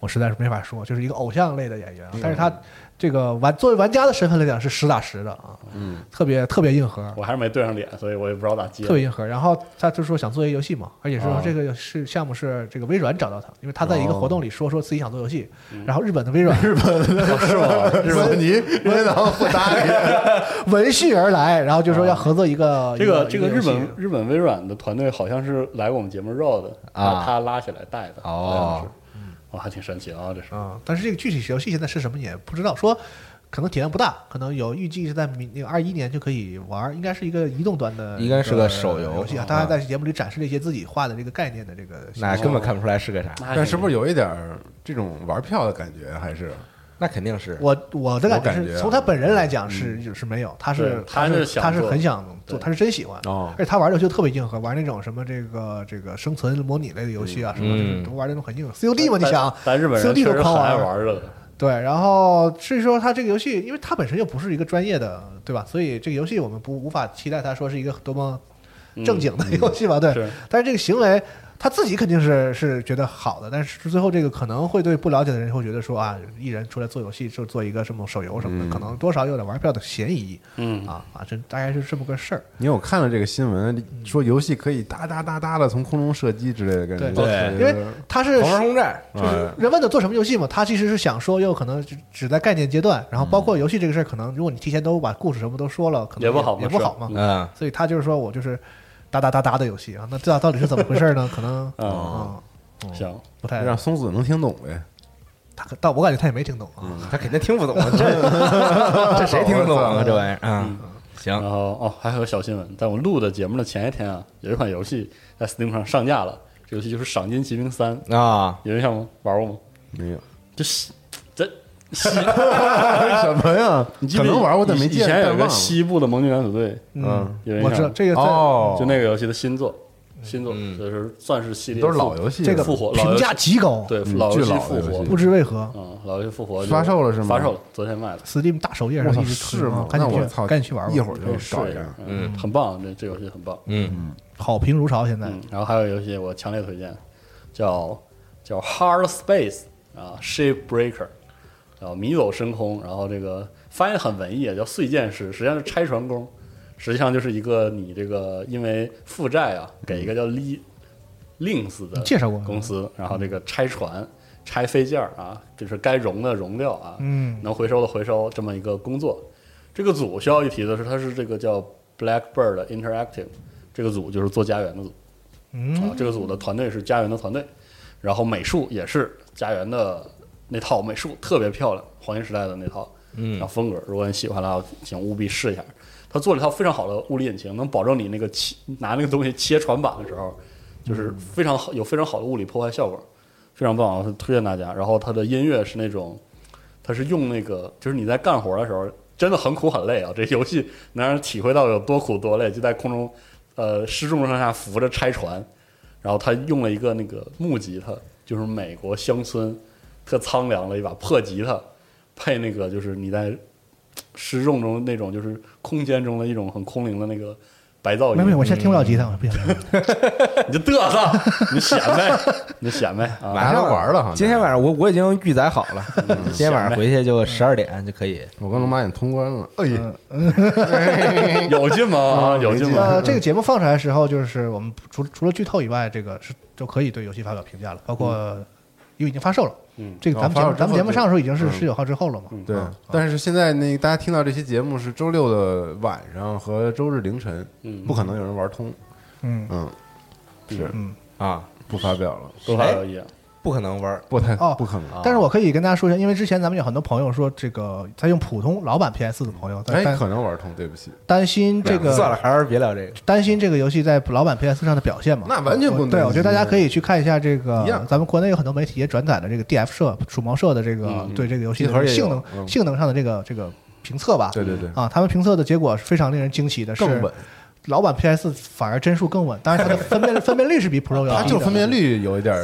我实在是没法说，就是一个偶像类的演员啊。但是他这个玩作为玩家的身份来讲是实打实的啊，嗯，特别特别硬核。我还是没对上脸，所以我也不知道咋接。特。别硬核，然后他就说想做一个游戏嘛，而且说哦。这个是项目是这个微软找到他，因为他在一个活动里说说自己想做游戏，然后日本的微软 <laughs> 日本 <laughs> 是吗？日本你任天堂不搭理，闻讯而来，然后就说要合作一个 <laughs> 这个这个日本日本微软的团队好像是来过我们节目 RO 的，啊。他他拉起来带的，哦还挺神奇啊，这是。啊，但是这个具体游戏现在是什么也不知道，说可能体量不大，可能有预计是在明那个二一年就可以玩，应该是一个移动端的，应该是个手游游戏啊啊。他还在节目里展示了一些自己画的这个概念的这个，那根本看不出来是个啥，但是不是有一点这种玩票的感觉？还是那肯定是。我我的感觉是觉啊从他本人来讲是是没有，他是他是他是很想做，他是真喜欢。哦而且他玩的游戏特别硬核，玩那种什么这个这个生存模拟类的游戏啊，什么嗯都玩那种很硬。COD 嘛，你想但日本人 COD 确实很都狂玩爱玩这个，对，然后所以说他这个游戏，因为他本身又不是一个专业的，对吧？所以这个游戏我们不无法期待他说是一个多么正经的游戏吧？对。但是这个行为他自己肯定是是觉得好的，但是最后这个可能会对不了解的人会觉得说啊，艺人出来做游戏就做一个什么手游什么的，嗯。可能多少有点玩票的嫌疑嗯。啊啊，这大概是这么个事儿。你有看了这个新闻，说游戏可以哒哒哒哒的从空中射击之类的感觉？对对。因为他是黄蜂战就是哎。人问的做什么游戏嘛，他其实是想说，又可能只只在概念阶段，然后包括游戏这个事儿，可能如果你提前都把故事什么都说了，可能也不好嘛也不好嘛。嗯，所以他就是说我就是哒哒哒哒的游戏啊，那这到底是怎么回事呢？<laughs> 可能嗯，啊行，不太，让松子能听懂呗。他可但我感觉他也没听懂啊。他肯定听不懂，<laughs> 这这谁听得懂啊？这玩意儿啊，行然后哦，还有个小新闻，在我们录的节目的前一天啊，有一款游戏在 Steam 上上架了，这游戏就是《赏金奇兵三》，啊，有印象吗？玩过吗？没有这西这西，<laughs> 什么呀？你记得可能玩过但没见，以前有个。西部的盟军敢死队，嗯，我知道这个在哦，就那个游戏的新作，新作嗯。就是算是系列都是老游戏，这个复活老游戏评价极高，对嗯老游戏复活。不知为何。嗯，老游戏复活发售了是吗？发售了，昨天卖了，，Steam 大首页我操上一直是吗？啊？赶紧去那我操，赶紧去玩玩，一会儿就试一下搞一下。，嗯，很棒，这这游戏很棒，嗯，好评如潮。现在。嗯，然后还有游戏我强烈推荐，叫叫 Hard Space 啊，Ship Breaker，叫迷走深空，然后这个翻译很文艺，叫碎剑师，实际上是拆船工，实际上就是一个你这个因为负债啊，给一个叫 Li Links 的介绍过公司，然后这个拆船、拆飞件儿啊，就是该融的融掉啊，嗯能回收的回收，这么一个工作。这个组需要一提的是，它是这个叫 Blackbird Interactive，这个组就是做家园的组。嗯啊，这个组的团队是家园的团队，然后美术也是家园的那套美术，特别漂亮，黄金时代的那套，嗯然后风格，如果你喜欢的话，请务必试一下。他做了一套非常好的物理引擎，能保证你那个切拿那个东西切船板的时候，就是非常好，有非常好的物理破坏效果，非常棒，推荐大家。然后他的音乐是那种，他是用那个，就是你在干活的时候真的很苦很累啊，这游戏能让人体会到有多苦多累，就在空中呃失重上下扶着拆船，然后他用了一个那个木吉他，就是美国乡村特苍凉的一把破吉他，配那个就是你在失重中那种就是空间中的一种很空灵的那个白噪音。没没，我现在听不了吉他，我不想听。<laughs> 你就嘚瑟，你显摆，你显摆啊！马上玩了哈。今天晚上我我已经预载好了，今天晚上回去就十二点就可以。我跟龙马眼通关了，哎呀，<laughs> 有劲吗？啊，有劲吗？呃，这个节目放出来的时候，就是我们除除了剧透以外，这个是就可以对游戏发表评价了，包括因为已经发售了。嗯，这个咱们节目咱们节目上的时候已经是嗯十九号之后了嘛？对啊，但是现在那大家听到这期节目是周六的晚上和周日凌晨，嗯不可能有人玩通。嗯嗯，是嗯，啊，不发表了，多发表意见。不可能玩。不太哦不可能。但是我可以跟大家说一下，因为之前咱们有很多朋友说，这个在用普通老版 PS 的朋友在哎，担可能玩通，对不起，担心这个算了，还是别聊这个。担心这个游戏在老版 PS 上的表现嘛？那完全不能对，我觉得大家可以去看一下这个，咱们国内有很多媒体也转载了这个 DF 社、鼠毛社的这个嗯对这个游戏的性能嗯性能上的这个这个评测吧。对对对，啊，他们评测的结果是非常令人惊奇的，是更稳。老版 PS 反而帧数更稳，当然它的分辨 <laughs> 分辨率是比 Pro 要低的，它就分辨率有一点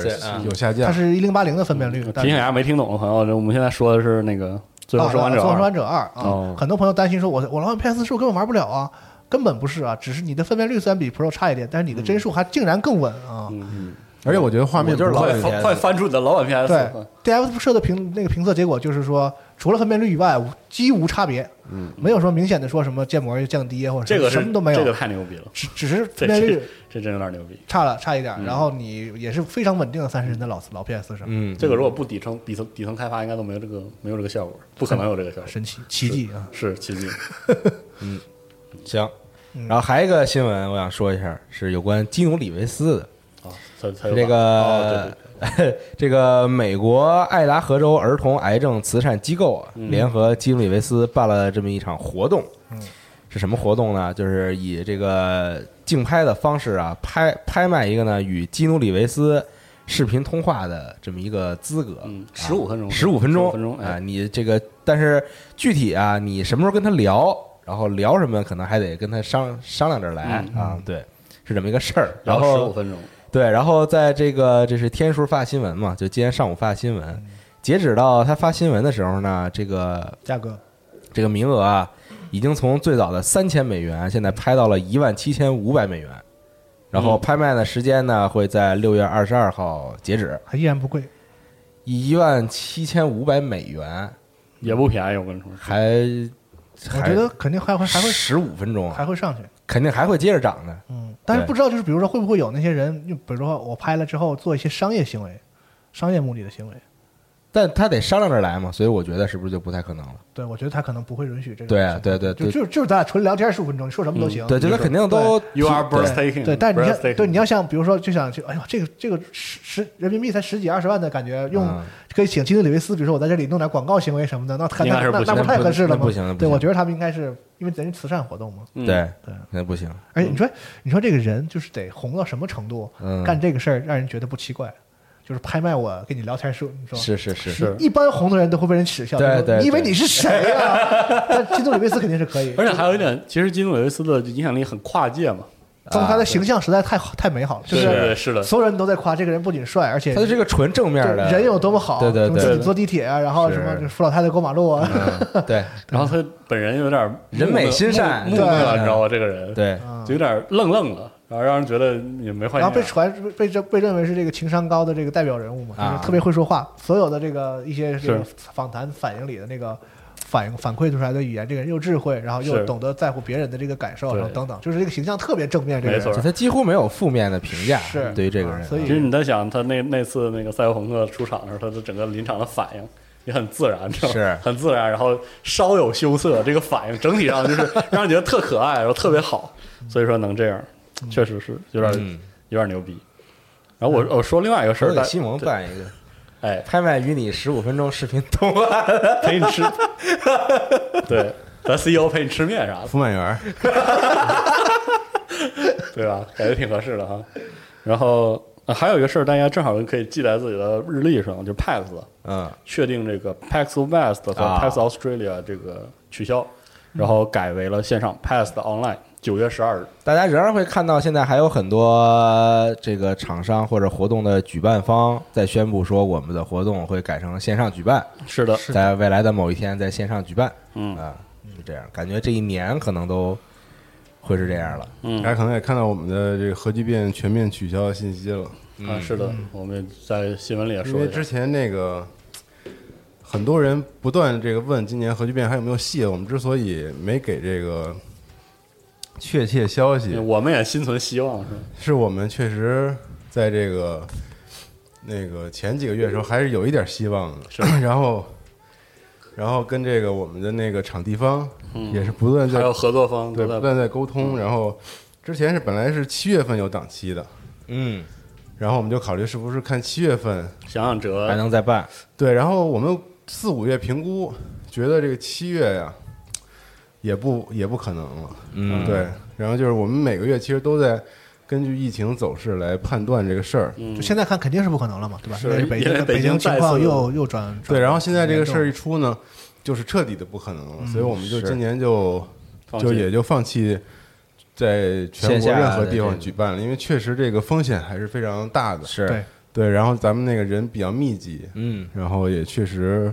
有下降，它是一零八零的分辨率，提醒大家没听懂的朋友，我们现在说的是那个《最后生还者最后生还者二》哦。啊，很多朋友担心说我我老版 PS 是不是根本玩不了啊？根本不是啊，只是你的分辨率虽然比 Pro 差一点，但是你的帧数还竟然更稳啊！嗯，而且我觉得画面就是老版不会快快翻出你的老版 PS，对，DF 社的评那个评测结果就是说，除了分辨率以外，无几无差别，嗯，没有说明显的说什么建模又降低啊或者这个什么都没有，这个太牛逼了，只只是 <laughs> 分辨率这这真有点牛逼。差了差一点，嗯然后你也是非常稳定的三十帧的老老 PS 上，嗯，这个如果不底层底层底层开发，应该都没有这个没有这个效果，不可能有这个效果，神奇奇迹啊！是奇迹。<laughs> 嗯行。嗯然后还有一个新闻，我想说一下，是有关基努里维斯的。啊，才才有这个 <laughs> 这个美国爱达荷州儿童癌症慈善机构联合基努里维斯办了这么一场活动。嗯，是什么活动呢？就是以这个竞拍的方式啊，拍拍卖一个呢与基努里维斯视频通话的这么一个资格。嗯，十五分钟，十五分钟，分钟，啊！哎，你这个，但是具体啊，你什么时候跟他聊，然后聊什么，可能还得跟他商商量着来嗯啊。对，是这么一个事儿。然然后十五分钟，对，然后在这个这是天叔发新闻嘛，就今天上午发新闻，截止到他发新闻的时候呢，这个价格这个名额啊，已经从最早的三千美元，现在拍到了一万七千五百美元。然后嗯拍卖的时间呢，会在六月二十二号截止，还依然不贵，一万七千五百美元，也不便宜，我跟你说，还我觉得肯定还会还会十五分钟啊，还会上去。肯定还会接着涨的。嗯，但是不知道就是比如说会不会有那些人，就比如说我拍了之后做一些商业行为、商业目的的行为。但他得商量着来嘛，所以我觉得是不是就不太可能了？对，我觉得他可能不会允许这种对啊。对对对就就就是咱俩纯聊天十五分钟，你说什么都行。对，就他肯定都 You are 对 breathtaking，对，但是你要对你要像，比如说就想去，哎呦，这个这个十十人民币才十几二十万的感觉，用嗯可以请基努里维斯，比如说我在这里弄点广告行为什么的，那那那那不太合适了不行对，我觉得他们应该是因为咱是慈善活动嘛。嗯对对，那不行。而且你说你说这个人就是得红到什么程度，嗯干这个事儿让人觉得不奇怪，就是拍卖我跟你聊天说，你说是是是。是。一般红的人都会被人耻笑，对对对你以为你是谁呀？<laughs> 但基努里维斯肯定是可以，而且还有一点，其实基努里维斯的影响力很跨界嘛，从他的形象实在太好太美好了，就是是的，所有人都在夸这个人不仅帅，而且他是个纯正面的人有多么好，对对对什么自己坐地铁啊，然后什么扶老太太过马路啊，嗯对 <laughs> 然后他本人有点人美心善对你知道吗？这个人对。啊就有点愣愣的，然后让人觉得也没坏然后被。传被被被认为是这个情商高的这个代表人物嘛，啊就是特别会说话，所有的这个一些这个是访谈反应里的那个。反应反馈出来的语言，这个人又智慧，然后又懂得在乎别人的这个感受，然后等等，就是这个形象特别正面。这个人没错他几乎没有负面的评价，是对于这个人，啊所以其实你在想他那那次那个赛博朋克出场的时候，他的整个临场的反应也很自然，知道？是很自然，然后稍有羞涩，这个反应整体上就是让人觉得特可爱，然后特别好，所以说能这样，确实是有点嗯，有点牛逼。然后我我说另外一个事儿，西蒙办一个。哎，拍卖与你十五分钟视频通话，陪你吃，<laughs> 对，咱 CEO 陪你吃面啥的，福满园，<laughs> 对吧？感觉挺合适的哈。然后、呃还有一个事儿，大家正好可以记在自己的日历上，就是 PAX 嗯。确定这个 PAX West 和啊。PAX Australia 这个取消，然后改为了线上 PAX 的 Online，九月十二日。大家仍然会看到，现在还有很多这个厂商或者活动的举办方在宣布说，我们的活动会改成线上举办，是的，在未来的某一天在线上举办。嗯。啊，就这样，感觉这一年可能都会是这样了。嗯。大家可能也看到我们的这个核聚变全面取消的信息了，啊，是的，我们在新闻里也说因，为之前那个很多人不断这个问今年核聚变还有没有戏，我们之所以没给这个确切消息，我们也心存希望，是吧？是我们确实在这个那个前几个月的时候还是有一点希望的，是。<clears throat> 然后然后跟这个我们的那个场地方嗯。也是不断在还有合作方对不断在沟通，然后之前是本来是七月份有档期的，嗯。然后我们就考虑是不是看七月份，想想辙。还能再办，对，然后我们四五月评估，觉得这个七月呀，也不也不可能了，嗯，对，然后就是我们每个月其实都在根据疫情走势来判断这个事儿，嗯就现在看肯定是不可能了嘛，对吧？是因为北京北京情况再次又又转转对，然后现在这个事儿一出呢，就是彻底的不可能了，所以我们就今年就就也就放弃在全国任何地方举办了，因为确实这个风险还是非常大的。是，对对，然后咱们那个人比较密集，嗯，然后也确实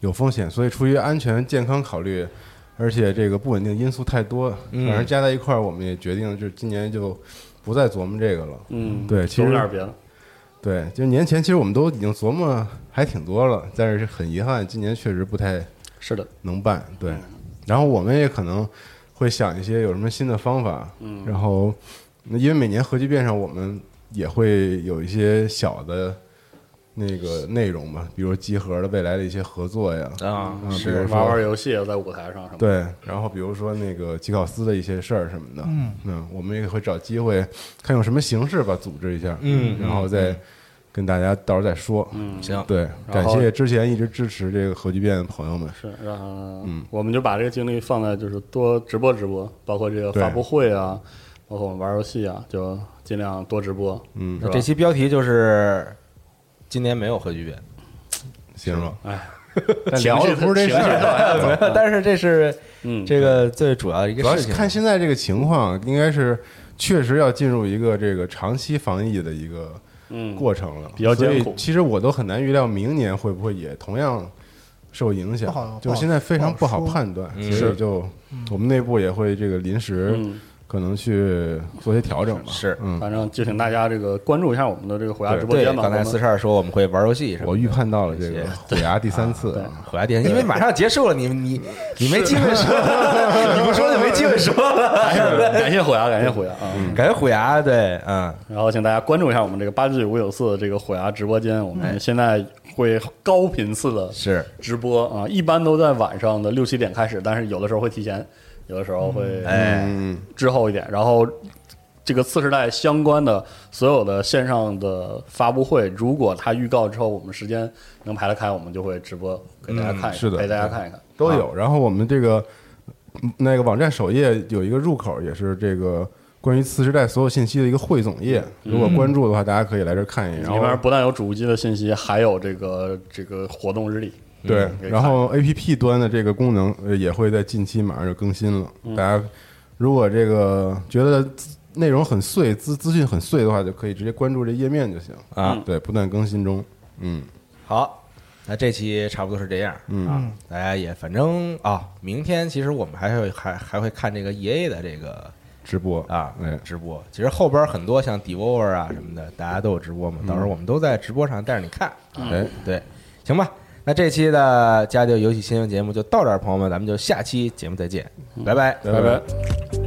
有风险，所以出于安全健康考虑，而且这个不稳定因素太多，嗯反正加在一块儿，我们也决定就是今年就不再琢磨这个了。嗯，对其实别的，对，就年前其实我们都已经琢磨还挺多了，但是很遗憾，今年确实不太是的，能办。对，然后我们也可能会想一些有什么新的方法，嗯然后因为每年核聚变上我们也会有一些小的那个内容嘛，比如集合的未来的一些合作呀，啊，嗯，比是如玩玩游戏在舞台上什么的，对，然后比如说那个吉考斯的一些事儿什么的，嗯。我们也会找机会看用什么形式吧组织一下，嗯然后再跟大家到时候再说。嗯，行，对，感谢之前一直支持这个核聚变的朋友们。是，然后嗯。我们就把这个精力放在就是多直播直播，包括这个发布会啊，包括我们玩游戏啊，就尽量多直播。嗯是，吧？这期标题就是今年没有核聚变，行。是吗？哎，<laughs> 但聊的不是这事儿，<laughs> <laughs> 但是这是嗯，这个最主要的一主要是个事情。看现在这个情况，应该是确实要进入一个这个长期防疫的一个嗯。过程了，比较艰苦。其实我都很难预料明年会不会也同样受影响，就是现在非常不好判断，嗯。所以就我们内部也会这个临时嗯，可能去做些调整吧。是嗯，反正就请大家这个关注一下我们的这个虎牙直播间吧。刚才四十二说我们会玩游戏我预判到了这个虎牙第三次。对。啊，虎牙电，因为马上结束了，你你你没机会说，<laughs> 你不说就没机会说了。感谢虎牙，感谢虎牙啊！感谢虎牙对，嗯，然后请大家关注一下我们这个八九五九四的这个虎牙直播间，我们现在会高频次的是。直播啊，一般都在晚上的六七点开始，但是有的时候会提前，有的时候会滞后一点。然后这个次时代相关的所有的线上的发布会，如果它预告之后我们时间能排得开，我们就会直播给大家看一看，嗯是的陪大家看一看。都有。然后我们这个嗯那个网站首页有一个入口，也是这个关于次时代所有信息的一个汇总页。如果关注的话，大家可以来这儿看一眼。里面不但有主机的信息，还有这个这个活动日历。对然后 A P P 端的这个功能呃也会在近期马上就更新了。嗯。大家如果这个觉得内容很碎、资资讯很碎的话，就可以直接关注这页面就行。啊，对，不断更新中。嗯。好，那这期差不多是这样。嗯。啊，大家也反正啊，明天其实我们还会还还会看这个 E A 的这个直播。啊嗯直播，其实后边很多像 Devour 啊什么的，大家都有直播嘛，到时候我们都在直播上带着你看，哎，对，行吧。那这期的家教游戏新闻节目就到这儿，朋友们，咱们就下期节目再见，拜拜，拜拜。